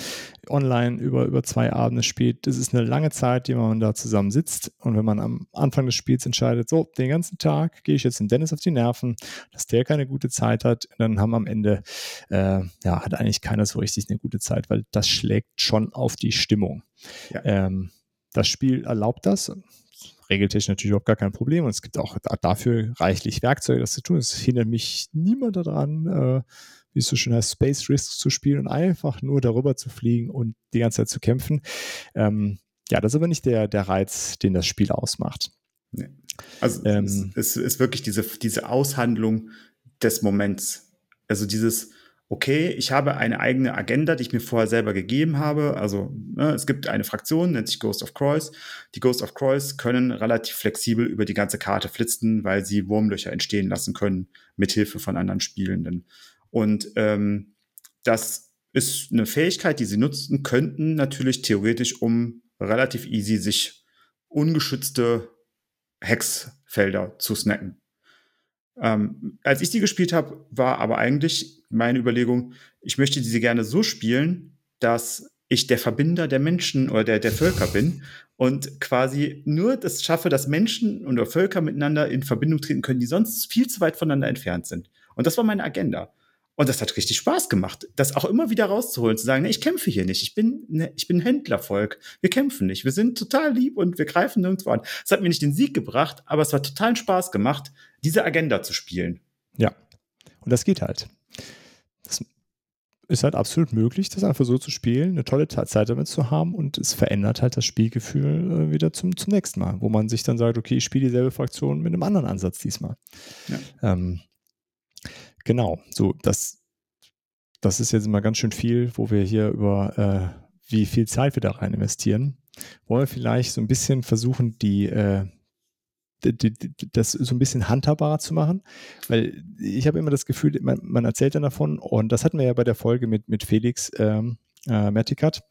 online über, über zwei Abende spielt, das ist eine lange Zeit, die man da zusammen sitzt. Und wenn man am Anfang des Spiels entscheidet, so, den ganzen Tag gehe ich jetzt in Dennis auf die Nerven, dass der keine gute Zeit hat, dann haben am Ende, äh, ja, hat eigentlich keiner so richtig eine gute Zeit, weil das schlägt schon auf die Stimmung. Ja. Ähm, das Spiel erlaubt das, regeltechnisch natürlich auch gar kein Problem und es gibt auch dafür reichlich Werkzeuge, das zu tun. Es hindert mich niemand daran, äh, wie es so schön heißt, Space Risks zu spielen und einfach nur darüber zu fliegen und die ganze Zeit zu kämpfen. Ähm, ja, das ist aber nicht der, der Reiz, den das Spiel ausmacht. Nee. Also ähm, es, es ist wirklich diese, diese Aushandlung des Moments. Also dieses, okay, ich habe eine eigene Agenda, die ich mir vorher selber gegeben habe. Also ne, es gibt eine Fraktion, nennt sich Ghost of Croix. Die Ghost of Croix können relativ flexibel über die ganze Karte flitzen, weil sie Wurmlöcher entstehen lassen können, mithilfe von anderen Spielenden. Und ähm, das ist eine Fähigkeit, die sie nutzen könnten, natürlich theoretisch, um relativ easy sich ungeschützte Hexfelder zu snacken. Ähm, als ich die gespielt habe, war aber eigentlich meine Überlegung, ich möchte diese gerne so spielen, dass ich der Verbinder der Menschen oder der, der Völker bin und quasi nur das schaffe, dass Menschen oder Völker miteinander in Verbindung treten können, die sonst viel zu weit voneinander entfernt sind. Und das war meine Agenda. Und das hat richtig Spaß gemacht, das auch immer wieder rauszuholen, zu sagen, ne, ich kämpfe hier nicht, ich bin, ne, ich bin Händlervolk, wir kämpfen nicht, wir sind total lieb und wir greifen nirgendwo an. Es hat mir nicht den Sieg gebracht, aber es war total Spaß gemacht, diese Agenda zu spielen. Ja, und das geht halt. Das ist halt absolut möglich, das einfach so zu spielen, eine tolle Zeit damit zu haben und es verändert halt das Spielgefühl äh, wieder zum, zum nächsten Mal, wo man sich dann sagt, okay, ich spiele dieselbe Fraktion mit einem anderen Ansatz diesmal. Ja. Ähm, Genau, so das, das ist jetzt mal ganz schön viel, wo wir hier über äh, wie viel Zeit wir da rein investieren. Wollen wir vielleicht so ein bisschen versuchen, die, äh, die, die, das so ein bisschen handhabbarer zu machen? Weil ich habe immer das Gefühl, man, man, erzählt dann davon, und das hatten wir ja bei der Folge mit, mit Felix ähm, äh, Mertikat,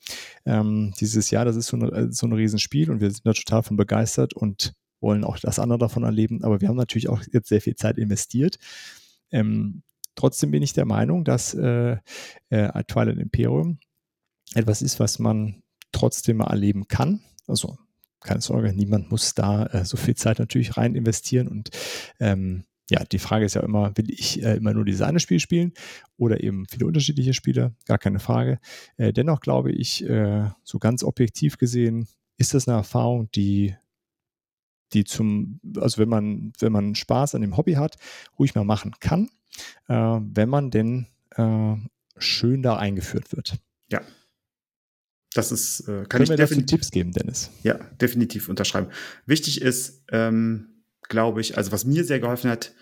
ähm, dieses Jahr, das ist so, eine, so ein Riesenspiel und wir sind da total von begeistert und wollen auch das andere davon erleben, aber wir haben natürlich auch jetzt sehr viel Zeit investiert. Ähm, trotzdem bin ich der Meinung, dass äh, äh, Twilight Imperium etwas ist, was man trotzdem mal erleben kann. Also keine Sorge, niemand muss da äh, so viel Zeit natürlich rein investieren und ähm, ja, die Frage ist ja immer, will ich äh, immer nur dieses eine Spiel spielen oder eben viele unterschiedliche Spiele? Gar keine Frage. Äh, dennoch glaube ich, äh, so ganz objektiv gesehen, ist das eine Erfahrung, die die zum, also wenn man, wenn man Spaß an dem Hobby hat, ruhig mal machen kann, äh, wenn man denn äh, schön da eingeführt wird. Ja. Das ist, äh, kann Können ich wir dazu Tipps geben, Dennis? Ja, definitiv unterschreiben. Wichtig ist, ähm, glaube ich, also was mir sehr geholfen hat,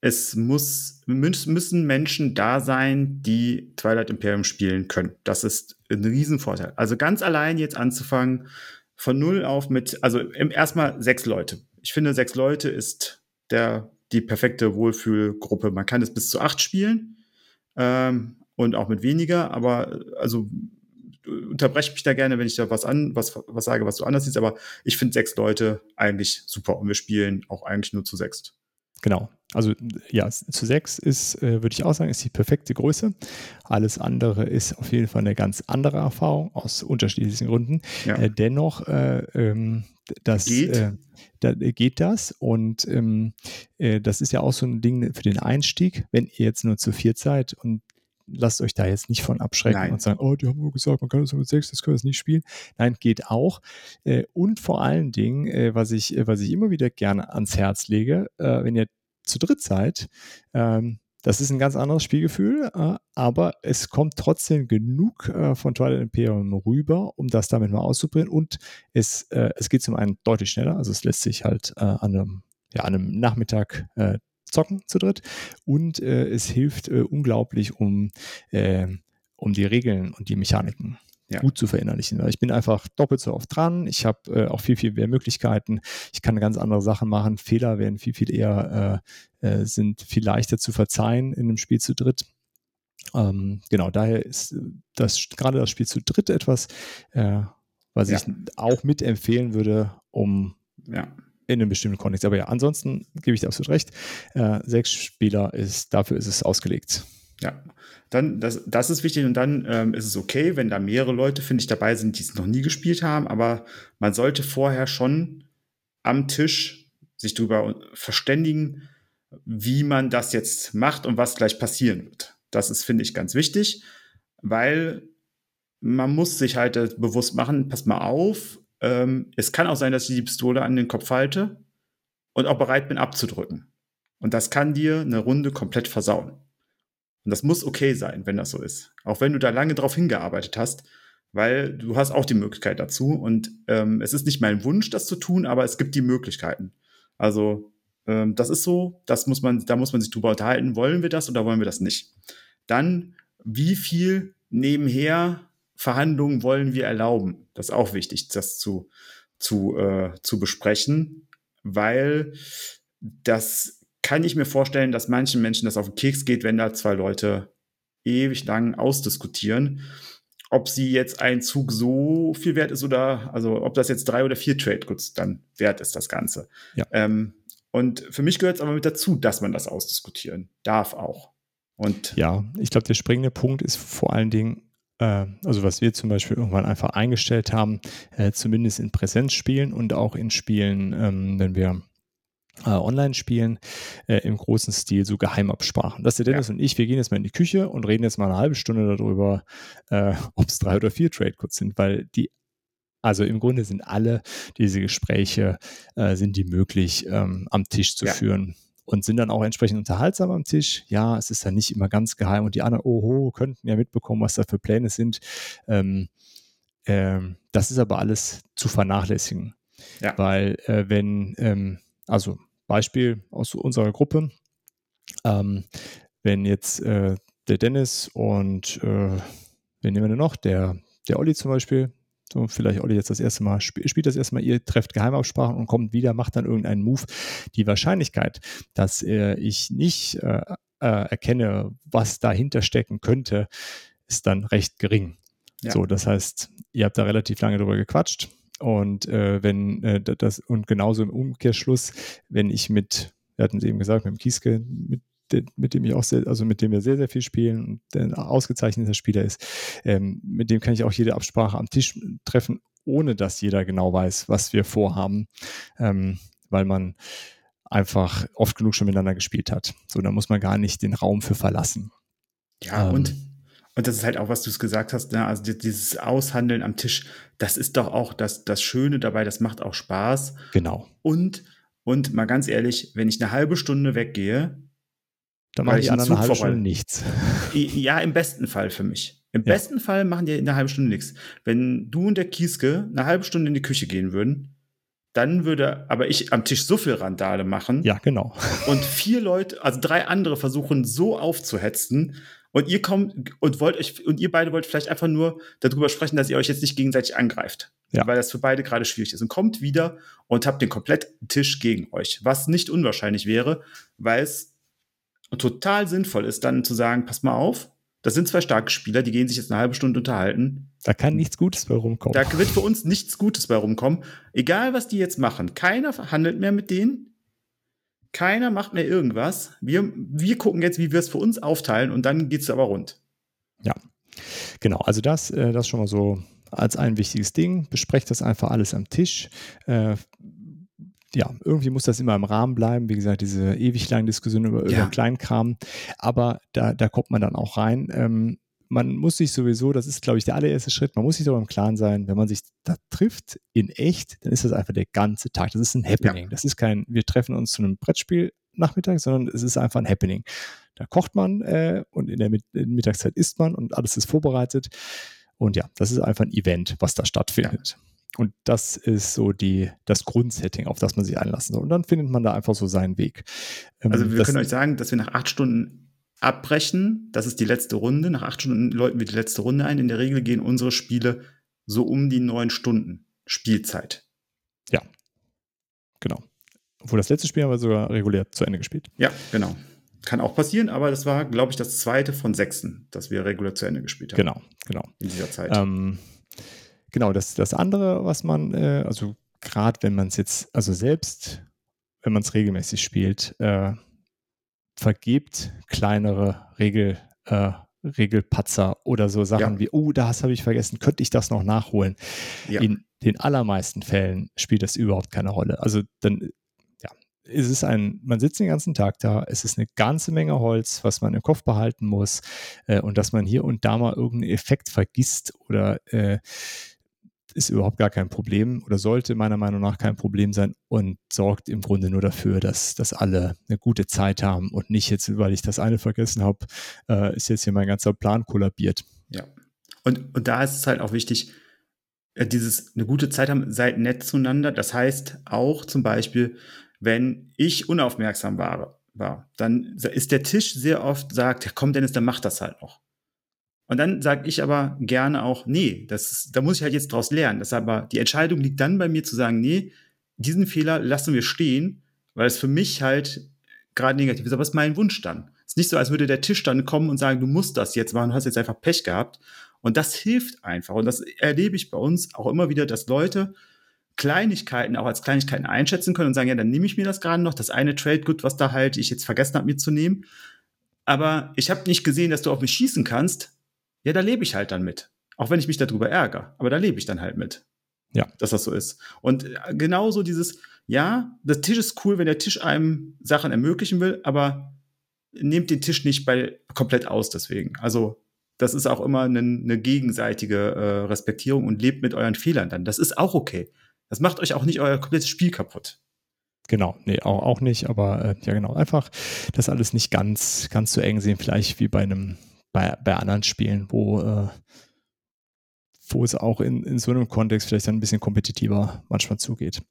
es muss, müssen Menschen da sein, die Twilight Imperium spielen können. Das ist ein Riesenvorteil. Also ganz allein jetzt anzufangen, von null auf mit, also erstmal sechs Leute. Ich finde, sechs Leute ist der, die perfekte Wohlfühlgruppe. Man kann es bis zu acht spielen ähm, und auch mit weniger, aber also unterbreche mich da gerne, wenn ich da was an, was, was sage, was du anders siehst, aber ich finde sechs Leute eigentlich super und wir spielen auch eigentlich nur zu sechs. Genau. Also ja, zu sechs ist, äh, würde ich auch sagen, ist die perfekte Größe. Alles andere ist auf jeden Fall eine ganz andere Erfahrung aus unterschiedlichen Gründen. Ja. Äh, dennoch, äh, ähm, das geht. Äh, da geht das und ähm, äh, das ist ja auch so ein Ding für den Einstieg, wenn ihr jetzt nur zu vier seid und lasst euch da jetzt nicht von abschrecken Nein. und sagen, oh, die haben nur gesagt, man kann das mit sechs, das können wir nicht spielen. Nein, geht auch. Und vor allen Dingen, was ich, was ich immer wieder gerne ans Herz lege, wenn ihr zu dritt seid, ähm, das ist ein ganz anderes Spielgefühl, äh, aber es kommt trotzdem genug äh, von Twilight Imperium rüber, um das damit mal auszuprobieren. Und es, äh, es geht zum einen deutlich schneller, also es lässt sich halt an, einem, ja, an einem Nachmittag zocken zu dritt. Und es hilft unglaublich, um, um die Regeln und die Mechaniken ja. gut zu verinnerlichen. Ich bin einfach doppelt so oft dran. Ich habe äh, auch viel, viel mehr Möglichkeiten. Ich kann ganz andere Sachen machen. Fehler werden viel, viel eher, äh, äh, sind viel leichter zu verzeihen in einem Spiel zu dritt. Ähm, genau, daher ist das gerade das Spiel zu dritt etwas, äh, was ja. ich auch mitempfehlen würde, um ja. in einem bestimmten Kontext. Aber ja, ansonsten gebe ich dir absolut recht. Äh, sechs Spieler ist, dafür ist es ausgelegt. Ja, dann, das, das ist wichtig und dann ähm, ist es okay, wenn da mehrere Leute, finde ich, dabei sind, die es noch nie gespielt haben, aber man sollte vorher schon am Tisch sich darüber verständigen, wie man das jetzt macht und was gleich passieren wird. Das ist, finde ich, ganz wichtig, weil man muss sich halt bewusst machen, pass mal auf, ähm, es kann auch sein, dass ich die Pistole an den Kopf halte und auch bereit bin abzudrücken. Und das kann dir eine Runde komplett versauen. Und das muss okay sein, wenn das so ist. Auch wenn du da lange drauf hingearbeitet hast, weil du hast auch die Möglichkeit dazu. Und ähm, es ist nicht mein Wunsch, das zu tun, aber es gibt die Möglichkeiten. Also ähm, das ist so, das muss man, da muss man sich drüber unterhalten, wollen wir das oder wollen wir das nicht. Dann, wie viel nebenher Verhandlungen wollen wir erlauben? Das ist auch wichtig, das zu, zu, äh, zu besprechen, weil das kann ich mir vorstellen, dass manchen Menschen das auf den Keks geht, wenn da zwei Leute ewig lang ausdiskutieren, ob sie jetzt ein Zug so viel wert ist oder, also ob das jetzt drei oder vier Trade Goods dann wert ist, das Ganze. Ja. Ähm, und für mich gehört es aber mit dazu, dass man das ausdiskutieren darf auch. Und ja, ich glaube, der springende Punkt ist vor allen Dingen, äh, also was wir zum Beispiel irgendwann einfach eingestellt haben, äh, zumindest in Präsenzspielen und auch in Spielen, ähm, wenn wir äh, online spielen, äh, im großen Stil so Geheimabsprachen. Dass der Dennis ja. und ich, wir gehen jetzt mal in die Küche und reden jetzt mal eine halbe Stunde darüber, äh, <laughs> ob es drei oder vier Trade-Codes sind, weil die also im Grunde sind alle diese Gespräche, äh, sind die möglich ähm, am Tisch zu ja. führen und sind dann auch entsprechend unterhaltsam am Tisch. Ja, es ist dann nicht immer ganz geheim und die anderen, oho, könnten ja mitbekommen, was da für Pläne sind. Ähm, ähm, das ist aber alles zu vernachlässigen. Ja. Weil äh, wenn, ähm, also Beispiel aus unserer Gruppe, ähm, wenn jetzt äh, der Dennis und äh, wen nehmen wir denn noch? Der, der Olli zum Beispiel, so, vielleicht Olli jetzt das erste Mal, sp spielt das erste Mal, ihr trefft Geheimabsprachen und kommt wieder, macht dann irgendeinen Move. Die Wahrscheinlichkeit, dass äh, ich nicht äh, äh, erkenne, was dahinter stecken könnte, ist dann recht gering. Ja. So, das heißt, ihr habt da relativ lange drüber gequatscht. Und äh, wenn äh, das, und genauso im Umkehrschluss, wenn ich mit, wir hatten es eben gesagt, mit dem Kieske, mit mit dem ich auch sehr, also mit dem wir sehr, sehr viel spielen und der ein ausgezeichneter Spieler ist, ähm, mit dem kann ich auch jede Absprache am Tisch treffen, ohne dass jeder genau weiß, was wir vorhaben, ähm, weil man einfach oft genug schon miteinander gespielt hat. So, da muss man gar nicht den Raum für verlassen. Ja, ähm, und, und das ist halt auch, was du es gesagt hast, ne? also dieses Aushandeln am Tisch, das ist doch auch das, das Schöne dabei, das macht auch Spaß. Genau. Und, und mal ganz ehrlich, wenn ich eine halbe Stunde weggehe, dann machen die anderen eine halbe Stunde nichts. Ja, im besten Fall für mich. Im ja. besten Fall machen die in einer halben Stunde nichts. Wenn du und der Kieske eine halbe Stunde in die Küche gehen würden, dann würde aber ich am Tisch so viel Randale machen. Ja, genau. Und vier Leute, also drei andere versuchen so aufzuhetzen und ihr kommt und wollt euch und ihr beide wollt vielleicht einfach nur darüber sprechen, dass ihr euch jetzt nicht gegenseitig angreift. Ja. Weil das für beide gerade schwierig ist. Und kommt wieder und habt den kompletten Tisch gegen euch. Was nicht unwahrscheinlich wäre, weil es total sinnvoll ist, dann zu sagen, pass mal auf, das sind zwei starke Spieler, die gehen sich jetzt eine halbe Stunde unterhalten. Da kann nichts Gutes bei rumkommen. Da wird für uns nichts Gutes bei rumkommen. Egal, was die jetzt machen. Keiner handelt mehr mit denen. Keiner macht mehr irgendwas. Wir, wir gucken jetzt, wie wir es für uns aufteilen und dann geht es aber rund. Ja, genau. Also das, äh, das schon mal so als ein wichtiges Ding. Besprecht das einfach alles am Tisch. Äh, ja, irgendwie muss das immer im Rahmen bleiben. Wie gesagt, diese ewig langen Diskussionen über, ja. über Kleinkram. Aber da, da kommt man dann auch rein. Ähm, man muss sich sowieso, das ist, glaube ich, der allererste Schritt, man muss sich darüber im Klaren sein, wenn man sich da trifft in echt, dann ist das einfach der ganze Tag. Das ist ein Happening. Ja. Das ist kein, wir treffen uns zu einem Brettspiel Nachmittag, sondern es ist einfach ein Happening. Da kocht man äh, und in der, in der Mittagszeit isst man und alles ist vorbereitet. Und ja, das ist einfach ein Event, was da stattfindet. Ja. Und das ist so die, das Grundsetting, auf das man sich einlassen soll. Und dann findet man da einfach so seinen Weg. Ähm, also wir können euch sagen, dass wir nach acht Stunden abbrechen. Das ist die letzte Runde. Nach acht Stunden läuten wir die letzte Runde ein. In der Regel gehen unsere Spiele so um die neun Stunden Spielzeit. Ja, genau. Obwohl das letzte Spiel haben wir sogar regulär zu Ende gespielt. Ja, genau. Kann auch passieren, aber das war, glaube ich, das zweite von sechsten, das wir regulär zu Ende gespielt haben. Genau, genau. In dieser Zeit. Ähm, genau, das, das andere, was man, äh, also gerade wenn man es jetzt, also selbst, wenn man es regelmäßig spielt, äh, vergebt kleinere Regel, äh, Regelpatzer oder so Sachen ja. wie, oh, das habe ich vergessen, könnte ich das noch nachholen? Ja. In den allermeisten Fällen spielt das überhaupt keine Rolle. Also dann ja, ist es ein, man sitzt den ganzen Tag da, es ist eine ganze Menge Holz, was man im Kopf behalten muss äh, und dass man hier und da mal irgendeinen Effekt vergisst oder äh, ist überhaupt gar kein Problem oder sollte meiner Meinung nach kein Problem sein und sorgt im Grunde nur dafür, dass, dass alle eine gute Zeit haben und nicht jetzt, weil ich das eine vergessen habe, äh, ist jetzt hier mein ganzer Plan kollabiert. Ja. Und, und da ist es halt auch wichtig, äh, dieses eine gute Zeit haben, seid nett zueinander. Das heißt auch zum Beispiel, wenn ich unaufmerksam war, war dann ist der Tisch sehr oft sagt, komm Dennis, dann mach das halt noch. Und dann sage ich aber gerne auch, nee, das, da muss ich halt jetzt draus lernen. Das aber die Entscheidung liegt dann bei mir zu sagen, nee, diesen Fehler lassen wir stehen, weil es für mich halt gerade negativ ist. Aber es ist mein Wunsch dann. Es ist nicht so, als würde der Tisch dann kommen und sagen, du musst das jetzt machen, du hast jetzt einfach Pech gehabt. Und das hilft einfach. Und das erlebe ich bei uns auch immer wieder, dass Leute Kleinigkeiten auch als Kleinigkeiten einschätzen können und sagen, ja, dann nehme ich mir das gerade noch, das eine Trade Good, was da halt ich jetzt vergessen habe mitzunehmen aber ich habe nicht gesehen, dass du auf mich schießen kannst, ja, da lebe ich halt dann mit. Auch wenn ich mich darüber ärgere, aber da lebe ich dann halt mit. Ja. Dass das so ist. Und äh, genauso dieses, ja, der Tisch ist cool, wenn der Tisch einem Sachen ermöglichen will, aber nehmt den Tisch nicht bei, komplett aus deswegen. Also das ist auch immer eine, eine gegenseitige äh, Respektierung und lebt mit euren Fehlern dann. Das ist auch okay. Das macht euch auch nicht euer komplettes Spiel kaputt. Genau, nee, auch, auch nicht, aber äh, ja genau, einfach das alles nicht ganz, ganz so eng sehen, vielleicht wie bei einem, bei, bei anderen Spielen, wo, äh, wo es auch in, in so einem Kontext vielleicht dann ein bisschen kompetitiver manchmal zugeht.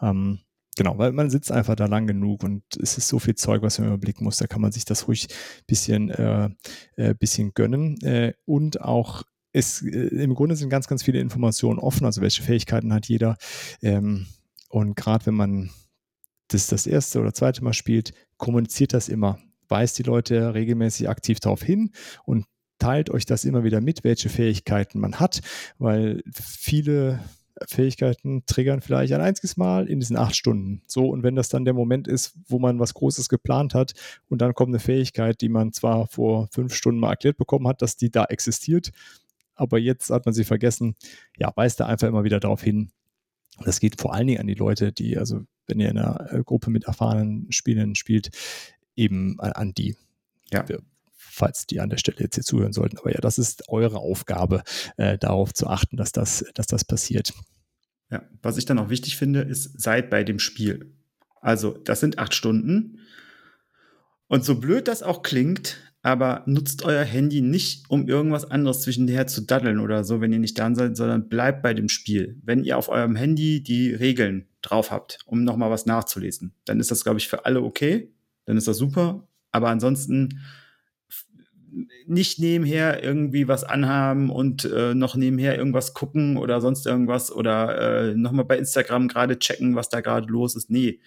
Ähm, Genau, weil man sitzt einfach da lang genug und es ist so viel Zeug, was man überblicken muss. Da kann man sich das ruhig ein bisschen, äh, äh, bisschen gönnen. Äh, und auch es, äh, im Grunde sind ganz, ganz viele Informationen offen, also welche Fähigkeiten hat jeder. Ähm, und gerade wenn man das das erste oder zweite Mal spielt, kommuniziert das immer. Weist die Leute regelmäßig aktiv darauf hin und teilt euch das immer wieder mit, welche Fähigkeiten man hat, weil viele Fähigkeiten triggern vielleicht ein einziges Mal in diesen acht Stunden. So, und wenn das dann der Moment ist, wo man was Großes geplant hat und dann kommt eine Fähigkeit, die man zwar vor fünf Stunden mal erklärt bekommen hat, dass die da existiert, aber jetzt hat man sie vergessen, ja, weist da einfach immer wieder darauf hin. Das geht vor allen Dingen an die Leute, die, also wenn ihr in einer äh, Gruppe mit erfahrenen Spielern spielt, eben an, an die. Ja falls die an der Stelle jetzt hier zuhören sollten. Aber ja, das ist eure Aufgabe, äh, darauf zu achten, dass das, dass das passiert. Ja, was ich dann auch wichtig finde, ist, seid bei dem Spiel. Also, das sind acht Stunden. Und so blöd das auch klingt, aber nutzt euer Handy nicht, um irgendwas anderes zwischenher zu daddeln oder so, wenn ihr nicht da seid, sondern bleibt bei dem Spiel. Wenn ihr auf eurem Handy die Regeln drauf habt, um nochmal was nachzulesen, dann ist das, glaube ich, für alle okay. Dann ist das super. Aber ansonsten nicht nebenher irgendwie was anhaben und äh, noch nebenher irgendwas gucken oder sonst irgendwas oder äh, nochmal bei Instagram gerade checken, was da gerade los ist. Nee,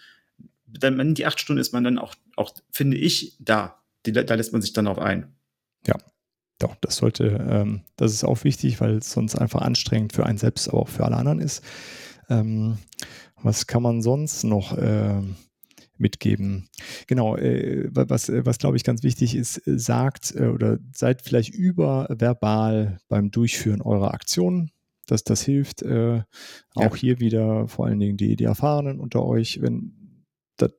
dann die acht Stunden ist man dann auch, auch finde ich, da. Die, da lässt man sich dann drauf ein. Ja, doch, das sollte, ähm, das ist auch wichtig, weil es sonst einfach anstrengend für einen selbst, aber auch für alle anderen ist. Ähm, was kann man sonst noch? Ähm, mitgeben. Genau, äh, was, was glaube ich ganz wichtig ist, äh, sagt äh, oder seid vielleicht überverbal beim Durchführen eurer Aktionen. Dass das hilft. Äh, auch ja. hier wieder vor allen Dingen die, die Erfahrenen unter euch, wenn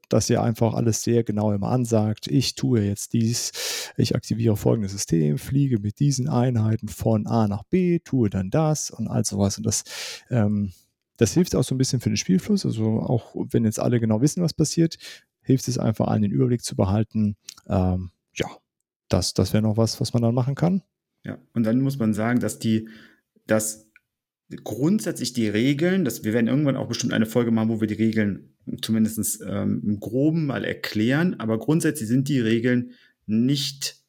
dass ihr einfach alles sehr genau immer ansagt. Ich tue jetzt dies, ich aktiviere folgendes System, fliege mit diesen Einheiten von A nach B, tue dann das und all sowas. Und das ähm, das hilft auch so ein bisschen für den Spielfluss. Also auch wenn jetzt alle genau wissen, was passiert, hilft es einfach allen den Überblick zu behalten. Ähm, ja, das, das wäre noch was, was man dann machen kann. Ja, und dann muss man sagen, dass die, dass grundsätzlich die Regeln, dass wir werden irgendwann auch bestimmt eine Folge machen, wo wir die Regeln zumindest ähm, im Groben mal erklären, aber grundsätzlich sind die Regeln nicht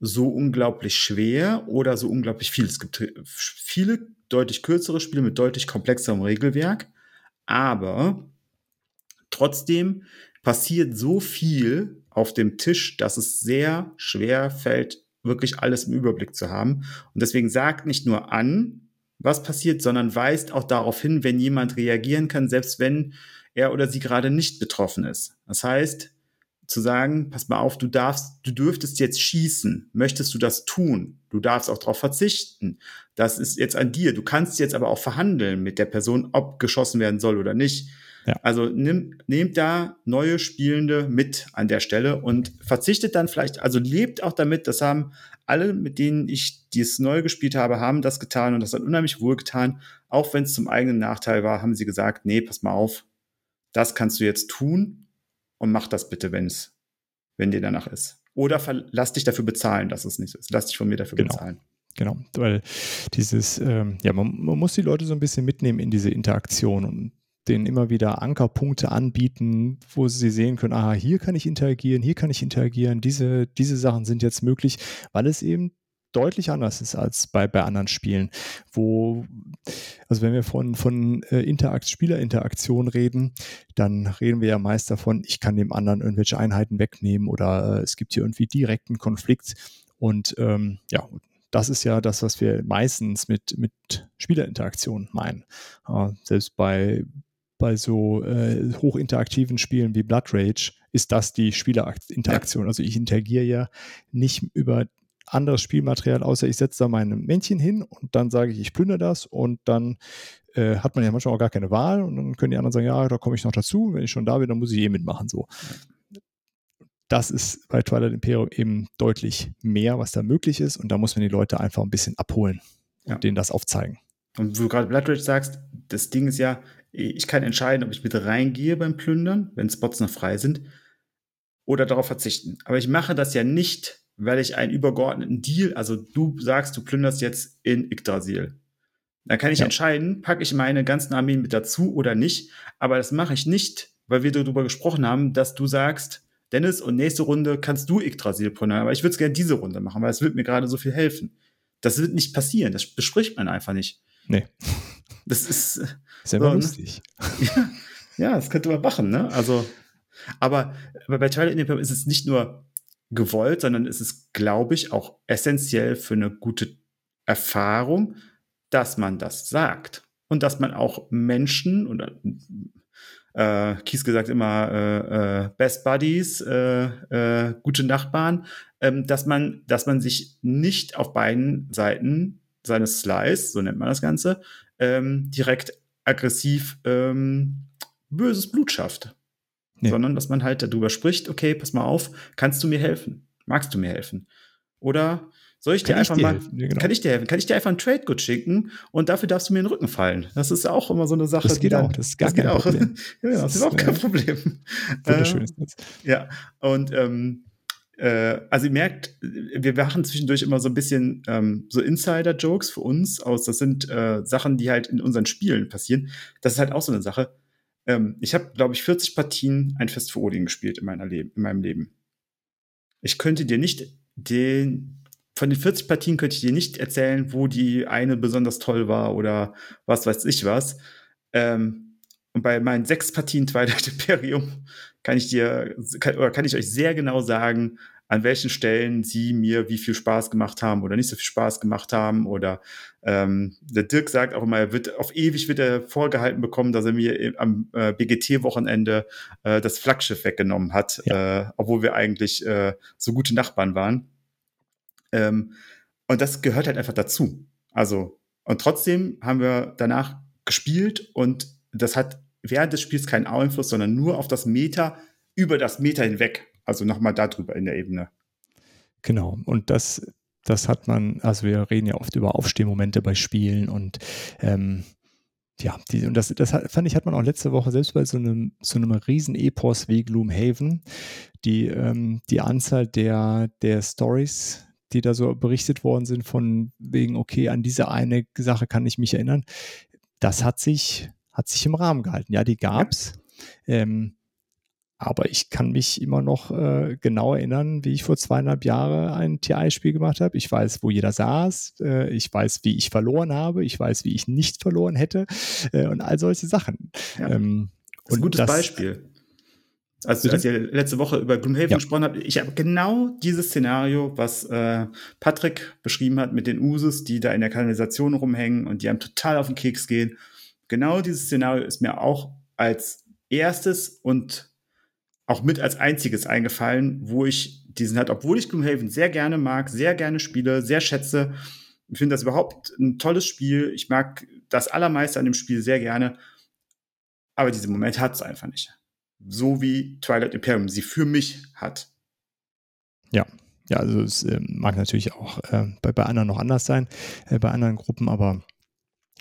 so unglaublich schwer oder so unglaublich viel. Es gibt viele deutlich kürzere Spiele mit deutlich komplexerem Regelwerk, aber trotzdem passiert so viel auf dem Tisch, dass es sehr schwer fällt, wirklich alles im Überblick zu haben. Und deswegen sagt nicht nur an, was passiert, sondern weist auch darauf hin, wenn jemand reagieren kann, selbst wenn er oder sie gerade nicht betroffen ist. Das heißt, zu sagen, pass mal auf, du darfst, du dürftest jetzt schießen. Möchtest du das tun? Du darfst auch darauf verzichten. Das ist jetzt an dir. Du kannst jetzt aber auch verhandeln mit der Person, ob geschossen werden soll oder nicht. Ja. Also nimm, nehmt da neue Spielende mit an der Stelle und verzichtet dann vielleicht, also lebt auch damit, das haben alle, mit denen ich dieses neu gespielt habe, haben das getan und das hat unheimlich wohl getan. Auch wenn es zum eigenen Nachteil war, haben sie gesagt, nee, pass mal auf, das kannst du jetzt tun und mach das bitte, wenn es, wenn dir danach ist. Oder lass dich dafür bezahlen, dass es nicht so ist. Lass dich von mir dafür genau. bezahlen. Genau, weil dieses, ähm, ja, man, man, muss die Leute so ein bisschen mitnehmen in diese Interaktion und denen immer wieder Ankerpunkte anbieten, wo sie sehen können, aha, hier kann ich interagieren, hier kann ich interagieren, diese, diese Sachen sind jetzt möglich, weil es eben deutlich anders ist als bei, bei anderen Spielen, wo, also wenn wir von, von äh, Interakt, Spielerinteraktion reden, dann reden wir ja meist davon, ich kann dem anderen irgendwelche Einheiten wegnehmen oder äh, es gibt hier irgendwie direkten Konflikt und ähm, ja, das ist ja das, was wir meistens mit, mit Spielerinteraktion meinen. Äh, selbst bei bei so äh, hochinteraktiven Spielen wie Blood Rage ist das die Spielerinteraktion. Also ich interagiere ja nicht über anderes Spielmaterial, außer ich setze da mein Männchen hin und dann sage ich, ich plündere das und dann äh, hat man ja manchmal auch gar keine Wahl und dann können die anderen sagen, ja, da komme ich noch dazu, wenn ich schon da bin, dann muss ich eh mitmachen. So. Das ist bei Twilight Imperium eben deutlich mehr, was da möglich ist und da muss man die Leute einfach ein bisschen abholen und ja. denen das aufzeigen. Und wo du gerade Blood Rage sagst, das Ding ist ja, ich kann entscheiden, ob ich mit reingehe beim Plündern, wenn Spots noch frei sind, oder darauf verzichten. Aber ich mache das ja nicht, weil ich einen übergeordneten Deal, also du sagst, du plünderst jetzt in Yggdrasil. Dann kann ich ja. entscheiden, packe ich meine ganzen Armeen mit dazu oder nicht. Aber das mache ich nicht, weil wir darüber gesprochen haben, dass du sagst, Dennis, und nächste Runde kannst du Yggdrasil plündern. Aber ich würde es gerne diese Runde machen, weil es wird mir gerade so viel helfen. Das wird nicht passieren. Das bespricht man einfach nicht. Nee. Das ist. Ja so, ne? lustig. Ja, ja, das könnte man machen, ne? Also, aber, aber bei Twilight Imperium ist es nicht nur gewollt, sondern es ist, glaube ich, auch essentiell für eine gute Erfahrung, dass man das sagt. Und dass man auch Menschen oder äh, Kies gesagt immer äh, äh, Best Buddies, äh, äh, gute Nachbarn, ähm, dass man, dass man sich nicht auf beiden Seiten seines Slice, so nennt man das Ganze, ähm, direkt aggressiv ähm, böses Blut schafft. Nee. Sondern dass man halt darüber spricht, okay, pass mal auf, kannst du mir helfen? Magst du mir helfen? Oder soll ich kann dir einfach ich dir mal, ja, genau. kann ich dir helfen? Kann ich dir einfach ein Trade Good schicken und dafür darfst du mir in den Rücken fallen? Das ist auch immer so eine Sache. Das geht dann, auch, das ist gar das kein auch. Problem. <laughs> ja, das, das ist auch kein Problem. Wunderschön ist das. Ja, und ähm, äh, also ihr merkt, wir machen zwischendurch immer so ein bisschen ähm, so Insider-Jokes für uns aus. Das sind äh, Sachen, die halt in unseren Spielen passieren. Das ist halt auch so eine Sache. Ähm, ich habe, glaube ich, 40 Partien ein Fest für Odin gespielt in, meiner Le in meinem Leben. Ich könnte dir nicht den von den 40 Partien könnte ich dir nicht erzählen, wo die eine besonders toll war oder was weiß ich was. Ähm, und bei meinen sechs Partien Twilight <laughs> Imperium kann ich dir, kann, oder kann ich euch sehr genau sagen, an welchen Stellen sie mir wie viel Spaß gemacht haben oder nicht so viel Spaß gemacht haben. Oder ähm, der Dirk sagt auch immer, er wird auf ewig wird er vorgehalten bekommen, dass er mir am äh, BGT-Wochenende äh, das Flaggschiff weggenommen hat, ja. äh, obwohl wir eigentlich äh, so gute Nachbarn waren. Ähm, und das gehört halt einfach dazu. Also, und trotzdem haben wir danach gespielt und das hat während des Spiels keinen Einfluss, sondern nur auf das Meta über das Meta hinweg. Also nochmal darüber in der Ebene. Genau. Und das, das hat man, also wir reden ja oft über Aufstehmomente bei Spielen und ähm, ja, die, und das, das fand ich, hat man auch letzte Woche selbst bei so einem, so einem riesen Epos wie Gloomhaven, die, ähm, die Anzahl der, der Stories, die da so berichtet worden sind, von wegen, okay, an diese eine Sache kann ich mich erinnern, das hat sich, hat sich im Rahmen gehalten. Ja, die gab's. Ja. Ähm, aber ich kann mich immer noch äh, genau erinnern, wie ich vor zweieinhalb Jahren ein TI-Spiel gemacht habe. Ich weiß, wo jeder saß. Äh, ich weiß, wie ich verloren habe. Ich weiß, wie ich nicht verloren hätte. Äh, und all solche Sachen. Ja. Ähm, das ist ein gutes das, Beispiel. Also, als ihr letzte Woche über Gloomhaven ja. gesprochen habt, ich habe genau dieses Szenario, was äh, Patrick beschrieben hat mit den Usus, die da in der Kanalisation rumhängen und die einem total auf den Keks gehen. Genau dieses Szenario ist mir auch als erstes und auch mit als einziges eingefallen, wo ich diesen halt, obwohl ich Gloomhaven sehr gerne mag, sehr gerne spiele, sehr schätze. Ich finde das überhaupt ein tolles Spiel. Ich mag das Allermeiste an dem Spiel sehr gerne. Aber diese Moment hat es einfach nicht. So wie Twilight Imperium sie für mich hat. Ja, ja, also es äh, mag natürlich auch äh, bei, bei anderen noch anders sein, äh, bei anderen Gruppen, aber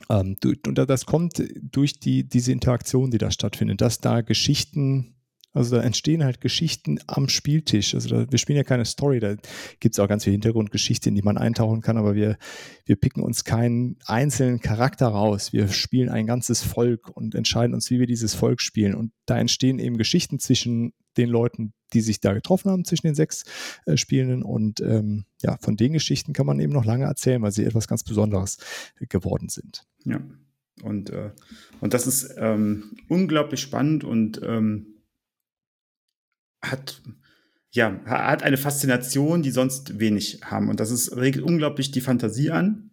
ähm, und das kommt durch die, diese Interaktion, die da stattfindet, dass da Geschichten also da entstehen halt Geschichten am Spieltisch. Also da, wir spielen ja keine Story, da gibt es auch ganz viel Hintergrundgeschichte, in die man eintauchen kann, aber wir, wir picken uns keinen einzelnen Charakter raus. Wir spielen ein ganzes Volk und entscheiden uns, wie wir dieses Volk spielen. Und da entstehen eben Geschichten zwischen den Leuten, die sich da getroffen haben, zwischen den sechs äh, Spielenden. Und ähm, ja, von den Geschichten kann man eben noch lange erzählen, weil sie etwas ganz Besonderes äh, geworden sind. Ja. Und, äh, und das ist ähm, unglaublich spannend und ähm, hat ja, hat eine Faszination, die sonst wenig haben. Und das ist, regt unglaublich die Fantasie an,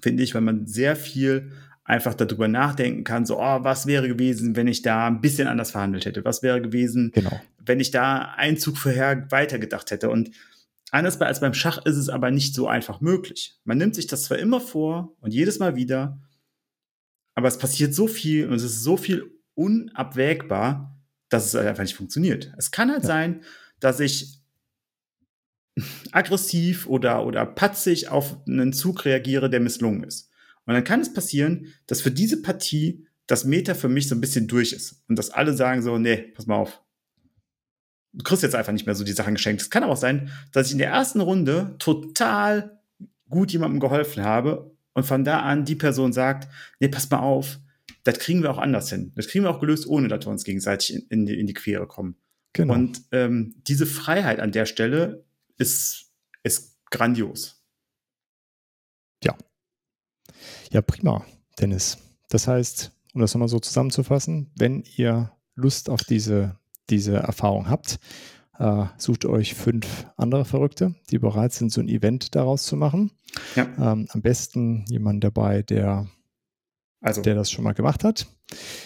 finde ich, weil man sehr viel einfach darüber nachdenken kann, so, oh, was wäre gewesen, wenn ich da ein bisschen anders verhandelt hätte? Was wäre gewesen, genau. wenn ich da einen Zug vorher weitergedacht hätte? Und anders als beim Schach ist es aber nicht so einfach möglich. Man nimmt sich das zwar immer vor und jedes Mal wieder, aber es passiert so viel und es ist so viel unabwägbar, dass es einfach nicht funktioniert. Es kann halt ja. sein, dass ich aggressiv oder, oder patzig auf einen Zug reagiere, der misslungen ist. Und dann kann es passieren, dass für diese Partie das Meter für mich so ein bisschen durch ist. Und dass alle sagen so, nee, pass mal auf. Du kriegst jetzt einfach nicht mehr so die Sachen geschenkt. Es kann aber auch sein, dass ich in der ersten Runde total gut jemandem geholfen habe und von da an die Person sagt, nee, pass mal auf, das kriegen wir auch anders hin. Das kriegen wir auch gelöst, ohne dass wir uns gegenseitig in, in, die, in die Quere kommen. Genau. Und ähm, diese Freiheit an der Stelle ist, ist grandios. Ja. Ja, prima, Dennis. Das heißt, um das nochmal so zusammenzufassen, wenn ihr Lust auf diese, diese Erfahrung habt, äh, sucht euch fünf andere Verrückte, die bereit sind, so ein Event daraus zu machen. Ja. Ähm, am besten jemand dabei, der, also, der das schon mal gemacht hat.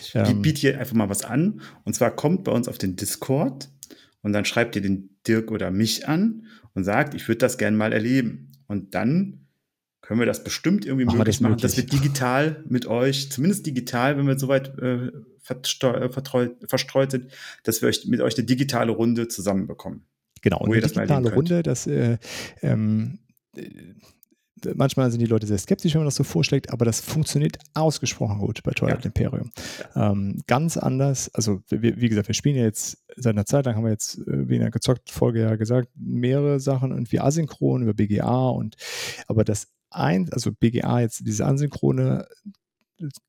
Ich ähm, biete hier einfach mal was an. Und zwar kommt bei uns auf den Discord und dann schreibt ihr den Dirk oder mich an und sagt, ich würde das gerne mal erleben. Und dann können wir das bestimmt irgendwie machen möglich machen, dass wir digital mit euch, zumindest digital, wenn wir soweit äh, verstreut sind, dass wir euch mit euch eine digitale Runde zusammenbekommen. Genau, und eine digitale Runde, das äh, ähm, manchmal sind die Leute sehr skeptisch, wenn man das so vorschlägt, aber das funktioniert ausgesprochen gut bei Twilight ja. Imperium. Ja. Ähm, ganz anders, also wie, wie, gesagt, wir spielen ja jetzt seit einer Zeit lang, haben wir jetzt äh, wie in der gezockt Folge ja gesagt, mehrere Sachen irgendwie asynchron über BGA und aber das ein, also BGA jetzt diese asynchrone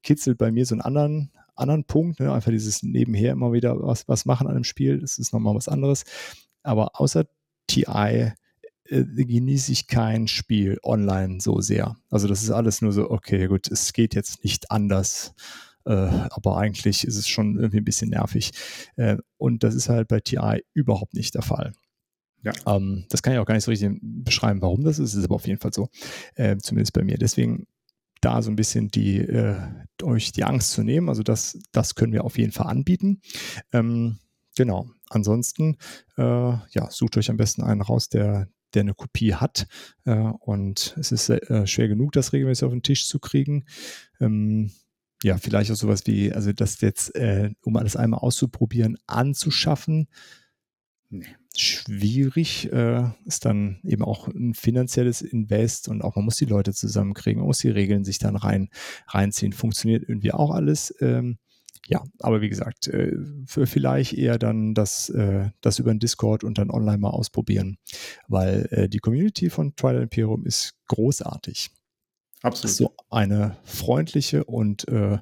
kitzelt bei mir so einen anderen anderen Punkt, ne? einfach dieses nebenher immer wieder was, was machen an einem Spiel, das ist nochmal was anderes. Aber außer TI äh, genieße ich kein Spiel online so sehr. Also das ist alles nur so, okay, gut, es geht jetzt nicht anders. Äh, aber eigentlich ist es schon irgendwie ein bisschen nervig. Äh, und das ist halt bei TI überhaupt nicht der Fall. Ja. Ähm, das kann ich auch gar nicht so richtig beschreiben, warum das ist, ist aber auf jeden Fall so. Äh, zumindest bei mir. Deswegen da so ein bisschen die, äh, euch die Angst zu nehmen. Also das, das können wir auf jeden Fall anbieten. Ähm, genau. Ansonsten, äh, ja, sucht euch am besten einen raus, der, der eine Kopie hat. Äh, und es ist äh, schwer genug, das regelmäßig auf den Tisch zu kriegen. Ähm, ja, vielleicht auch sowas wie, also das jetzt, äh, um alles einmal auszuprobieren, anzuschaffen. Nee. Schwierig äh, ist dann eben auch ein finanzielles Invest und auch man muss die Leute zusammenkriegen, man muss die Regeln sich dann rein reinziehen. Funktioniert irgendwie auch alles. Ähm, ja, aber wie gesagt, äh, für vielleicht eher dann das, äh, das über den Discord und dann online mal ausprobieren, weil äh, die Community von Twilight Imperium ist großartig. Absolut. So eine freundliche und äh,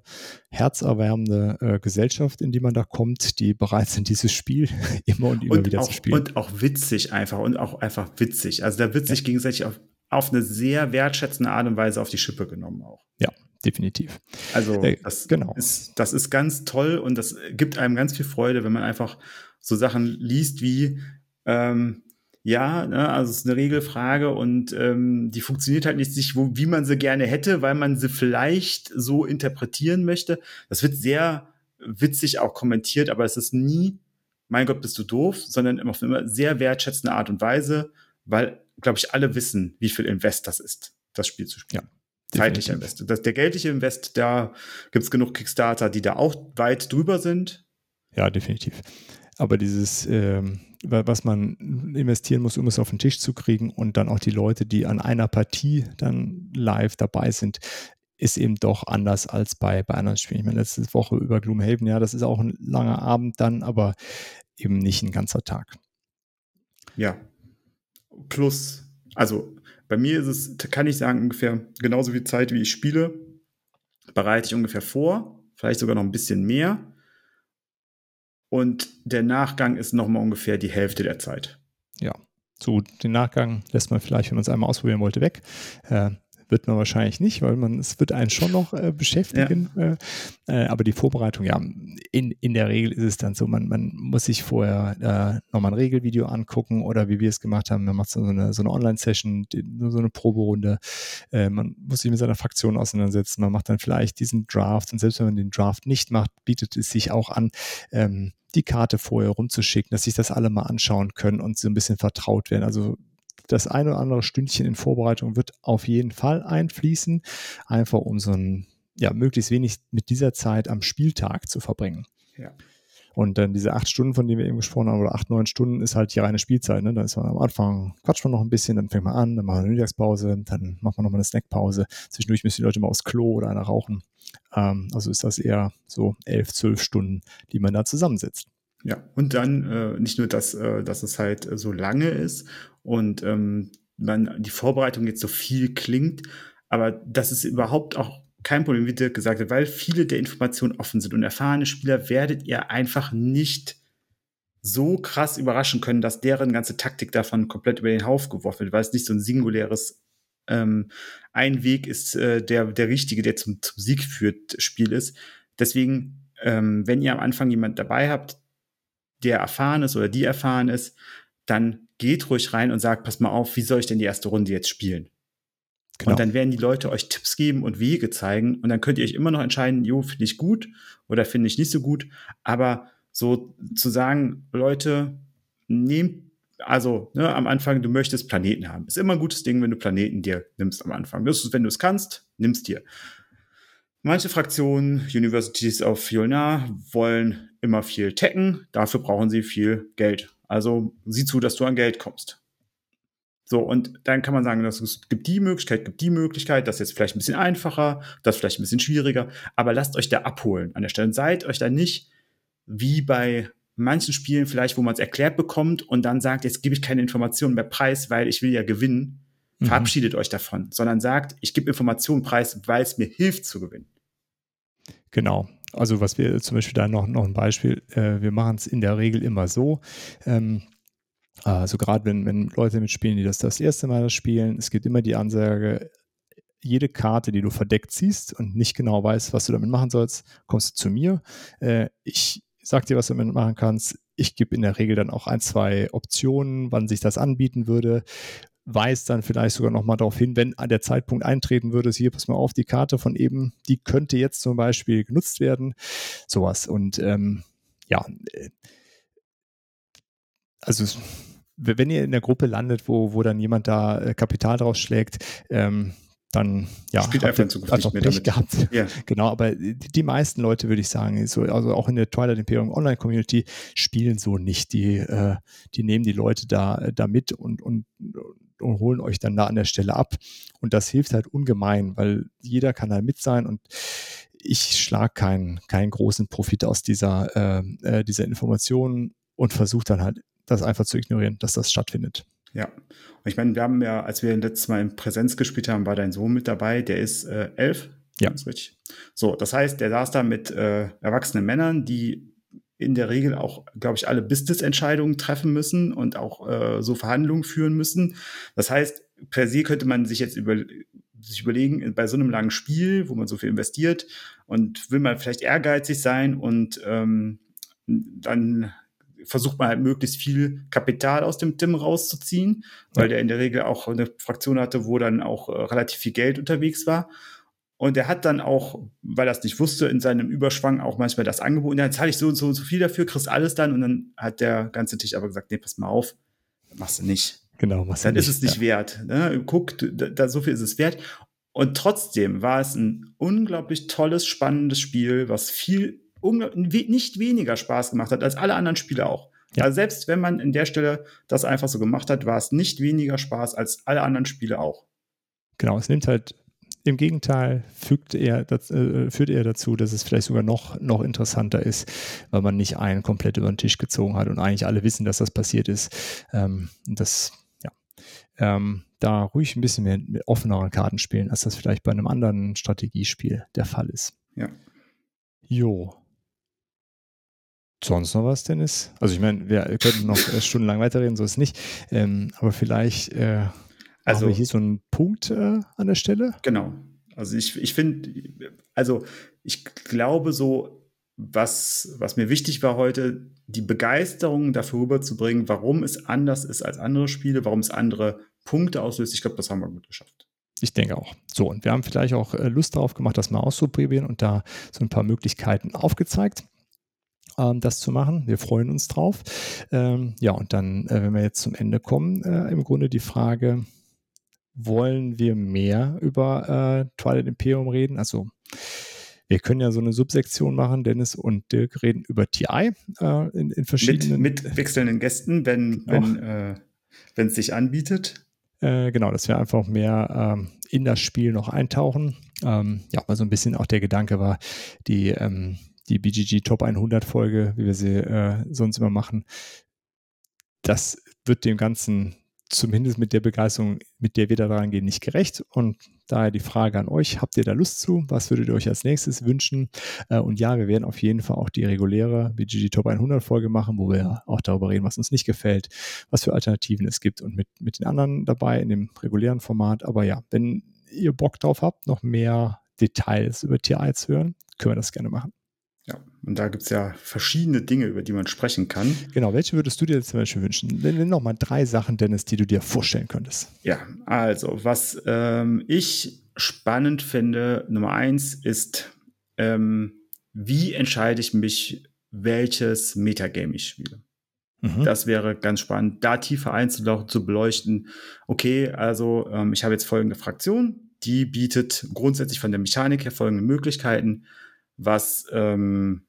herzerwärmende äh, Gesellschaft, in die man da kommt, die bereit sind, dieses Spiel <laughs> immer und immer und wieder auch, zu spielen. Und auch witzig einfach und auch einfach witzig. Also da wird sich ja. gegenseitig auf, auf eine sehr wertschätzende Art und Weise auf die Schippe genommen auch. Ja, definitiv. Also äh, das, genau. ist, das ist ganz toll und das gibt einem ganz viel Freude, wenn man einfach so Sachen liest wie ähm, ja, ne, also es ist eine Regelfrage und ähm, die funktioniert halt nicht, wo, wie man sie gerne hätte, weil man sie vielleicht so interpretieren möchte. Das wird sehr witzig auch kommentiert, aber es ist nie, mein Gott, bist du doof, sondern auf eine sehr wertschätzende Art und Weise, weil, glaube ich, alle wissen, wie viel Invest das ist, das Spiel zu spielen. Ja. Zeitlicher Invest. Das, der geldliche Invest, da gibt es genug Kickstarter, die da auch weit drüber sind. Ja, definitiv. Aber dieses, ähm, was man investieren muss, um es auf den Tisch zu kriegen und dann auch die Leute, die an einer Partie dann live dabei sind, ist eben doch anders als bei, bei anderen Spielen. Ich meine, letzte Woche über Gloomhaven, ja, das ist auch ein langer Abend dann, aber eben nicht ein ganzer Tag. Ja. Plus, also bei mir ist es, kann ich sagen, ungefähr genauso viel Zeit, wie ich spiele, bereite ich ungefähr vor, vielleicht sogar noch ein bisschen mehr. Und der Nachgang ist nochmal ungefähr die Hälfte der Zeit. Ja, so den Nachgang lässt man vielleicht, wenn man es einmal ausprobieren wollte, weg. Äh, wird man wahrscheinlich nicht, weil man, es wird einen schon noch äh, beschäftigen. Ja. Äh, äh aber die Vorbereitung, ja, in, in der Regel ist es dann so, man, man muss sich vorher äh, nochmal ein Regelvideo angucken oder wie wir es gemacht haben, man macht so eine, so eine Online-Session, so eine Proberunde. Äh, man muss sich mit seiner Fraktion auseinandersetzen, man macht dann vielleicht diesen Draft und selbst wenn man den Draft nicht macht, bietet es sich auch an, ähm, die Karte vorher rumzuschicken, dass sich das alle mal anschauen können und so ein bisschen vertraut werden. Also das eine oder andere Stündchen in Vorbereitung wird auf jeden Fall einfließen, einfach um so ein, ja, möglichst wenig mit dieser Zeit am Spieltag zu verbringen. Ja. Und dann diese acht Stunden, von denen wir eben gesprochen haben, oder acht, neun Stunden, ist halt die reine Spielzeit. Ne? Dann ist man am Anfang, quatscht man noch ein bisschen, dann fängt man an, dann machen wir eine Mittagspause, dann macht man nochmal eine Snackpause. Zwischendurch müssen die Leute mal aufs Klo oder einer rauchen. Ähm, also ist das eher so elf, zwölf Stunden, die man da zusammensitzt. Ja, und dann äh, nicht nur, dass, äh, dass es halt äh, so lange ist und ähm, man die Vorbereitung jetzt so viel klingt, aber das ist überhaupt auch kein Problem, wie Dirk gesagt hat, weil viele der Informationen offen sind und erfahrene Spieler werdet ihr einfach nicht so krass überraschen können, dass deren ganze Taktik davon komplett über den Haufen geworfen wird, weil es nicht so ein singuläres ähm, ein Weg ist, äh, der, der richtige, der zum, zum Sieg führt, Spiel ist. Deswegen, ähm, wenn ihr am Anfang jemand dabei habt, der erfahren ist oder die erfahren ist, dann geht ruhig rein und sagt, pass mal auf, wie soll ich denn die erste Runde jetzt spielen? Genau. Und dann werden die Leute euch Tipps geben und Wege zeigen und dann könnt ihr euch immer noch entscheiden, jo, finde ich gut oder finde ich nicht so gut. Aber so zu sagen, Leute, nehmt, also ne, am Anfang, du möchtest Planeten haben. Ist immer ein gutes Ding, wenn du Planeten dir nimmst am Anfang. Das ist, wenn du es kannst, nimmst dir. Manche Fraktionen, Universities of Fjolnar, wollen immer viel tecken, dafür brauchen sie viel Geld. Also sieh zu, dass du an Geld kommst. So, und dann kann man sagen, dass es gibt die Möglichkeit, gibt die Möglichkeit, das ist jetzt vielleicht ein bisschen einfacher, das vielleicht ein bisschen schwieriger, aber lasst euch da abholen an der Stelle. seid euch da nicht wie bei manchen Spielen vielleicht, wo man es erklärt bekommt und dann sagt, jetzt gebe ich keine Informationen mehr preis, weil ich will ja gewinnen. Mhm. Verabschiedet euch davon, sondern sagt, ich gebe Informationen preis, weil es mir hilft zu gewinnen. Genau. Also was wir zum Beispiel da noch, noch ein Beispiel, äh, wir machen es in der Regel immer so. Ähm, also gerade wenn, wenn Leute mitspielen, die das das erste Mal spielen, es gibt immer die Ansage, jede Karte, die du verdeckt siehst und nicht genau weißt, was du damit machen sollst, kommst du zu mir. Äh, ich sag dir, was du damit machen kannst. Ich gebe in der Regel dann auch ein, zwei Optionen, wann sich das anbieten würde weist dann vielleicht sogar nochmal darauf hin, wenn der Zeitpunkt eintreten würde, hier, pass mal auf, die Karte von eben, die könnte jetzt zum Beispiel genutzt werden. Sowas. Und ähm, ja, äh, also wenn ihr in der Gruppe landet, wo, wo dann jemand da äh, Kapital draus schlägt, ähm, dann ja, spielt einfach in Zukunft nicht mehr gehabt. Ja. Genau, aber die, die, meisten Leute würde ich sagen, so, also auch in der Twilight Imperium Online Community spielen so nicht. Die, äh, die nehmen die Leute da, da mit und, und und holen euch dann da an der Stelle ab. Und das hilft halt ungemein, weil jeder kann da mit sein und ich schlage keinen, keinen großen Profit aus dieser, äh, äh, dieser Information und versuche dann halt das einfach zu ignorieren, dass das stattfindet. Ja, und ich meine, wir haben ja, als wir letztes Mal in Präsenz gespielt haben, war dein Sohn mit dabei, der ist äh, elf. Ja. Das ist richtig. So, das heißt, der saß da mit äh, erwachsenen Männern, die in der Regel auch, glaube ich, alle Business-Entscheidungen treffen müssen und auch äh, so Verhandlungen führen müssen. Das heißt, per se könnte man sich jetzt über, sich überlegen, bei so einem langen Spiel, wo man so viel investiert und will man vielleicht ehrgeizig sein und ähm, dann versucht man halt möglichst viel Kapital aus dem Tim rauszuziehen, weil der in der Regel auch eine Fraktion hatte, wo dann auch äh, relativ viel Geld unterwegs war. Und er hat dann auch, weil er es nicht wusste, in seinem Überschwang auch manchmal das angeboten. Ja, zahle ich so und so und so viel dafür, kriegst alles dann. Und dann hat der ganze Tisch aber gesagt, nee, pass mal auf, machst du nicht. Genau, machst du Dann ist es nicht ja. wert. Ne? Guck, da, da, so viel ist es wert. Und trotzdem war es ein unglaublich tolles, spannendes Spiel, was viel, nicht weniger Spaß gemacht hat als alle anderen Spiele auch. Ja. Also selbst wenn man in der Stelle das einfach so gemacht hat, war es nicht weniger Spaß als alle anderen Spiele auch. Genau, es nimmt halt im Gegenteil fügt er, das, äh, führt er dazu, dass es vielleicht sogar noch, noch interessanter ist, weil man nicht einen komplett über den Tisch gezogen hat und eigentlich alle wissen, dass das passiert ist. Ähm, das, ja, ähm, da ruhig ein bisschen mehr mit offeneren Karten spielen, als das vielleicht bei einem anderen Strategiespiel der Fall ist. Ja. Jo. Sonst noch was, Dennis? Also ich meine, wir könnten noch stundenlang weiterreden, so ist es nicht. Ähm, aber vielleicht äh, Also hier so einen Punkt äh, an der Stelle. Genau. Also ich, ich finde, also ich glaube so, was, was mir wichtig war heute, die Begeisterung dafür rüberzubringen, warum es anders ist als andere Spiele, warum es andere Punkte auslöst. Ich glaube, das haben wir gut geschafft. Ich denke auch. So, und wir haben vielleicht auch äh, Lust darauf gemacht, das mal auszuprobieren und da so ein paar Möglichkeiten aufgezeigt ähm, das zu machen. Wir freuen uns drauf. Ähm, ja, und dann, äh, wenn wir jetzt zum Ende kommen, äh, im Grunde die Frage, wollen wir mehr über äh, Twilight Imperium reden? Also wir können ja so eine Subsektion machen. Dennis und Dirk reden über TI äh, in, in, verschiedenen. Mit, mit wechselnden Gästen, wenn wenn äh, es sich anbietet. Äh, genau, dass wir einfach mehr ähm, in das Spiel noch eintauchen. Ähm, ja, weil so ein bisschen auch der Gedanke war, die ähm, die BGG Top 100 Folge, wie wir sie äh, sonst immer machen, das wird dem Ganzen zumindest mit der Begeisterung, mit der wir da rangehen, nicht gerecht. Und daher die Frage an euch, habt ihr da Lust zu? Was würdet ihr euch als nächstes wünschen? Äh, und ja, wir werden auf jeden Fall auch die reguläre BGG Top 100 Folge machen, wo wir auch darüber reden, was uns nicht gefällt, was für Alternativen es gibt und mit, mit den anderen dabei in dem regulären Format. Aber ja, wenn ihr Bock drauf habt, noch mehr Details über TI zu hören, können wir das gerne machen. Ja, und da gibt es ja verschiedene Dinge, über die man sprechen kann. Genau, welche würdest du dir zum Beispiel wünschen? Nenn noch mal drei Sachen, Dennis, die du dir vorstellen könntest. Ja, also, was ähm, ich spannend finde, Nummer eins ist, ähm, wie entscheide ich mich, welches Metagame ich spiele? Mhm. Das wäre ganz spannend, da tiefer einzulaufen, zu beleuchten. Okay, also ähm, ich habe jetzt folgende Fraktion, die bietet grundsätzlich von der Mechanik her folgende Möglichkeiten was, ähm,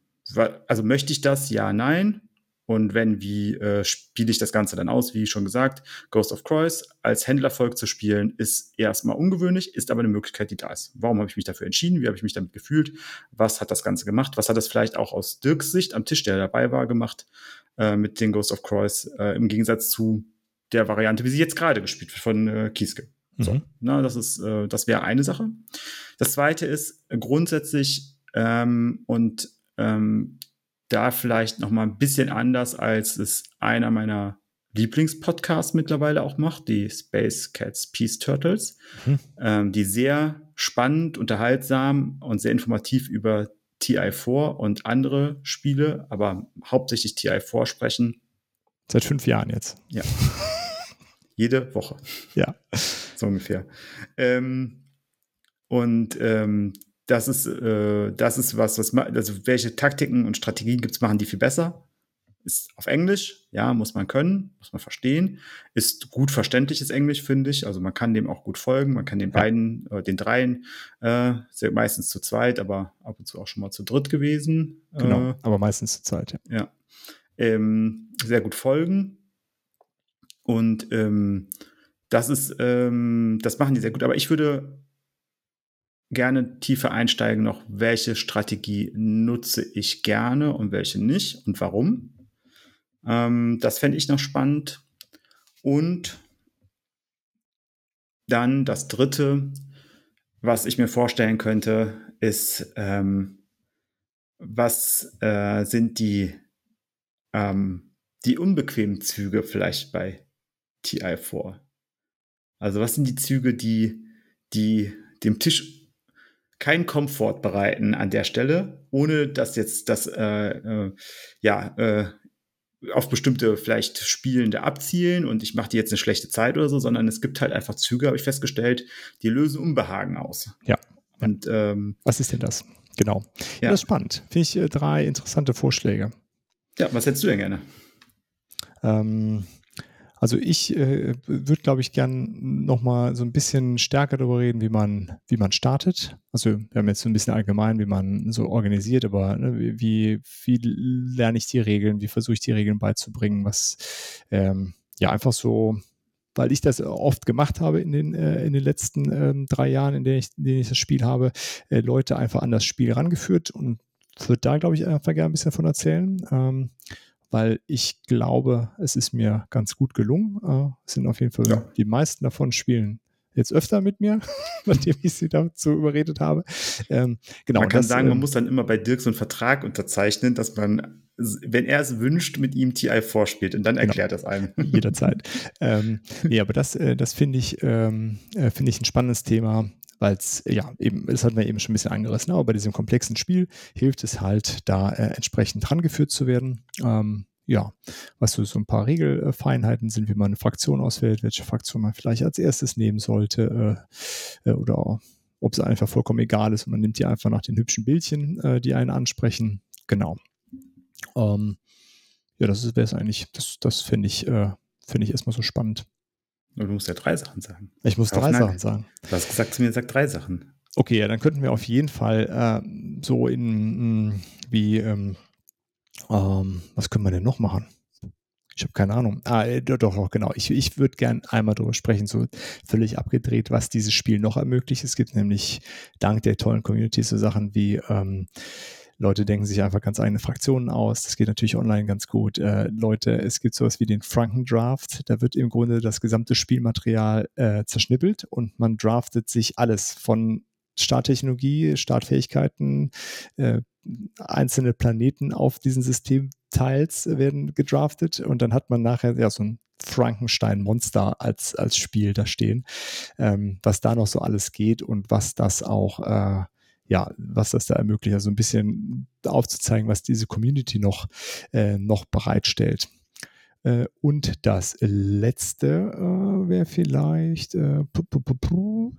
also möchte ich das? Ja, nein. Und wenn, wie äh, spiele ich das Ganze dann aus? Wie schon gesagt, Ghost of Croix als Händlervolk zu spielen, ist erstmal ungewöhnlich, ist aber eine Möglichkeit, die da ist. Warum habe ich mich dafür entschieden? Wie habe ich mich damit gefühlt? Was hat das Ganze gemacht? Was hat das vielleicht auch aus Dirks Sicht am Tisch, der dabei war, gemacht äh, mit den Ghost of Croix äh, im Gegensatz zu der Variante, wie sie jetzt gerade gespielt wird von äh, Kieske? So, mhm. na, das ist, äh, das wäre eine Sache. Das zweite ist grundsätzlich ähm, und ähm, da vielleicht noch mal ein bisschen anders, als es einer meiner Lieblingspodcasts mittlerweile auch macht, die Space Cats Peace Turtles, mhm. ähm, die sehr spannend, unterhaltsam und sehr informativ über TI4 und andere Spiele, aber hauptsächlich TI4 sprechen. Seit fünf Jahren jetzt. Ja. <laughs> Jede Woche. Ja. So ungefähr. Ähm, und ähm, das ist, äh, das ist was, was, also welche Taktiken und Strategien gibt es, machen die viel besser. Ist auf Englisch, ja, muss man können, muss man verstehen. Ist gut verständliches Englisch, finde ich. Also man kann dem auch gut folgen, man kann den beiden, äh, den dreien, äh, sehr, meistens zu zweit, aber ab und zu auch schon mal zu dritt gewesen. Genau, äh, aber meistens zu zweit, ja. Ja. Ähm, sehr gut folgen. Und ähm, das ist, ähm, das machen die sehr gut. Aber ich würde gerne tiefer einsteigen noch, welche Strategie nutze ich gerne und welche nicht und warum. Ähm, das fände ich noch spannend. Und dann das Dritte, was ich mir vorstellen könnte, ist, ähm, was äh, sind die, ähm, die unbequemen Züge vielleicht bei TI4? Also was sind die Züge, die, die dem Tisch keinen Komfort bereiten an der Stelle, ohne dass jetzt das äh, äh, ja äh, auf bestimmte vielleicht Spielende abzielen und ich mache die jetzt eine schlechte Zeit oder so, sondern es gibt halt einfach Züge, habe ich festgestellt, die lösen Unbehagen aus. Ja. Und ähm, was ist denn das? Genau. Ja. Das ist spannend. Finde ich äh, drei interessante Vorschläge. Ja, was hättest du denn gerne? Ähm, also ich äh, würde, glaube ich, gern nochmal so ein bisschen stärker darüber reden, wie man, wie man startet. Also wir haben jetzt so ein bisschen allgemein, wie man so organisiert, aber ne, wie, wie lerne ich die Regeln, wie versuche ich die Regeln beizubringen, was ähm, ja einfach so, weil ich das oft gemacht habe in den, äh, in den letzten ähm, drei Jahren, in denen ich, in denen ich das Spiel habe, äh, Leute einfach an das Spiel rangeführt und würde da, glaube ich, einfach gerne ein bisschen davon erzählen. Ähm, weil ich glaube, es ist mir ganz gut gelungen. Äh, es sind auf jeden Fall ja. die meisten davon spielen jetzt öfter mit mir, <laughs> nachdem ich sie dazu überredet habe. Ähm, genau, man kann das, sagen, ähm, man muss dann immer bei Dirk so einen Vertrag unterzeichnen, dass man wenn er es wünscht, mit ihm TI vorspielt und dann genau. erklärt genau. das einem. <laughs> Jederzeit. ähm, nee, aber das, äh, das finde ich, ähm, äh, finde ich ein spannendes Thema, weil es, ja, eben, das hat man eben schon ein bisschen angerissen, aber bei diesem komplexen Spiel hilft es halt, da äh, entsprechend rangeführt zu werden. Ähm, ja, was so, so ein paar Regelfeinheiten sind, wie man eine Fraktion auswählt, welche Fraktion man vielleicht als erstes nehmen sollte äh, äh oder ob es einfach vollkommen egal ist und man nimmt die einfach nach den hübschen Bildchen, äh, die einen ansprechen. Genau. Ähm, ja, das wäre es eigentlich. Das, das finde ich, äh, find ich erstmal so spannend. Du musst ja drei Sachen sagen. Ich muss drei Sachen sagen. Du hast gesagt zu mir, sag drei Sachen. Okay, ja, dann könnten wir auf jeden Fall äh, so in, mh, wie, ähm, ähm, was können wir denn noch machen? Ich habe keine Ahnung. Ah, äh, doch, doch, genau. Ich, ich würde gern einmal darüber sprechen, so völlig abgedreht, was dieses Spiel noch ermöglicht. Es gibt nämlich dank der tollen Community so Sachen wie ähm, Leute denken sich einfach ganz eigene Fraktionen aus. Das geht natürlich online ganz gut. Äh, Leute, es gibt sowas wie den Frankendraft. Da wird im Grunde das gesamte Spielmaterial äh, zerschnippelt und man draftet sich alles von Starttechnologie, Startfähigkeiten, äh, einzelne Planeten auf diesen Systemteils werden gedraftet und dann hat man nachher ja so ein Frankenstein-Monster als, als Spiel da stehen, ähm, was da noch so alles geht und was das auch, äh, ja, was das da ermöglicht, also ein bisschen aufzuzeigen, was diese Community noch, äh, noch bereitstellt. Äh, und das letzte äh, wäre vielleicht, äh, pu, pu, pu,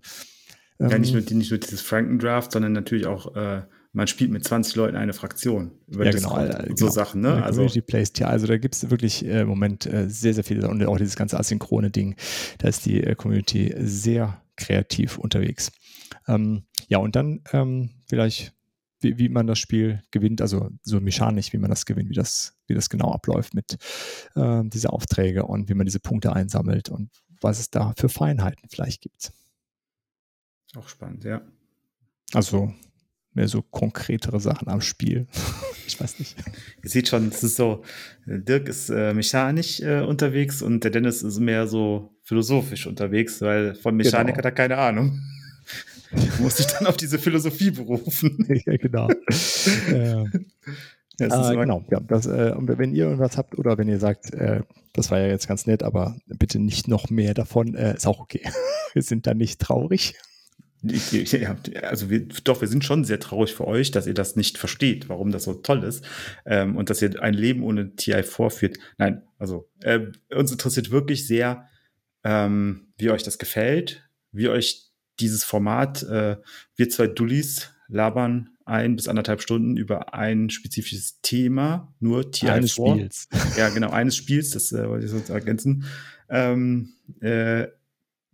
ja, nicht nur, nicht nur dieses Frankendraft, sondern natürlich auch äh, man spielt mit 20 Leuten eine Fraktion. Über ja, genau. Discord, so genau. Sachen, ne? Also, Community Plays, ja, also da gibt es wirklich äh, im Moment äh, sehr, sehr viele und auch dieses ganze asynchrone Ding, da ist die äh, Community sehr kreativ unterwegs. Ähm, ja, und dann ähm, vielleicht, wie, wie, man das Spiel gewinnt, also so mechanisch, wie man das gewinnt, wie das, wie das genau abläuft mit äh, diese Aufträge und wie man diese Punkte einsammelt und was es da für Feinheiten vielleicht gibt. Auch spannend, ja. Also mehr so konkretere Sachen am Spiel. <laughs> ich weiß nicht. Ihr seht schon, es ist so, Dirk ist äh, mechanisch äh, unterwegs und der Dennis ist mehr so philosophisch unterwegs, weil von Mechanik genau. hat er keine Ahnung. <laughs> muss sich dann auf diese Philosophie berufen. <laughs> ja, genau. äh, ja, äh, genau, ja. Das, äh, wenn ihr irgendwas habt oder wenn ihr sagt, äh, das war ja jetzt ganz nett, aber bitte nicht noch mehr davon, äh, ist auch okay. <laughs> Wir sind da nicht traurig. Ja, also wir, doch, wir sind schon sehr traurig für euch, dass ihr das nicht versteht, warum das so toll ist ähm, und dass ihr ein Leben ohne TI vorführt. Nein, also äh, uns interessiert wirklich sehr, ähm, wie euch das gefällt, wie euch dieses Format, äh, wir zwei Dullis labern ein bis anderthalb Stunden über ein spezifisches Thema, nur TI eines Spiels. <laughs> Ja, genau, eines Spiels, das äh, wollte ich so ergänzen. Ähm, äh,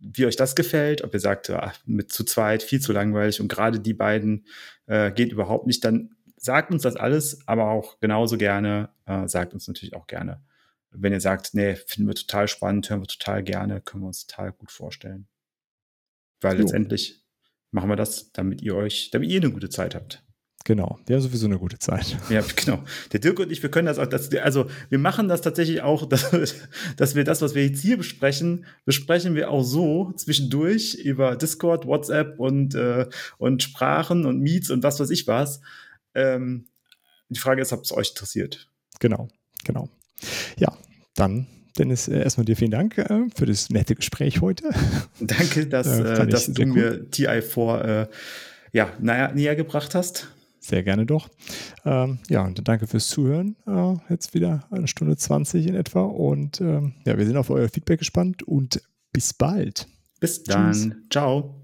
wie euch das gefällt, ob ihr sagt, ach, mit zu zweit viel zu langweilig und gerade die beiden äh, geht überhaupt nicht, dann sagt uns das alles, aber auch genauso gerne, äh, sagt uns natürlich auch gerne, wenn ihr sagt, nee, finden wir total spannend, hören wir total gerne, können wir uns total gut vorstellen. Weil jo. letztendlich machen wir das, damit ihr euch, damit ihr eine gute Zeit habt. Genau, wir haben sowieso eine gute Zeit. Ja, <laughs> genau. Der Dirk und ich, wir können das auch, das, also wir machen das tatsächlich auch, <laughs> dass, dass wir das, was wir jetzt hier besprechen, besprechen wir auch so zwischendurch über Discord, WhatsApp und, äh, und Sprachen und Meets und was weiß ich was. Ähm, die Frage ist, ob es euch interessiert. Genau, genau. Ja, dann Dennis, äh, erstmal dir vielen Dank äh, für das nette Gespräch heute. <laughs> Danke, dass, äh, äh dass du mir TI4 äh, ja, naja, näher gebracht hast. Sehr gerne doch. Ähm, ja, und danke fürs Zuhören. Äh, jetzt wieder eine Stunde 20 in etwa. Und ähm, ja, wir sind auf euer Feedback gespannt und bis bald. Bis dann. Tschüss. Ciao.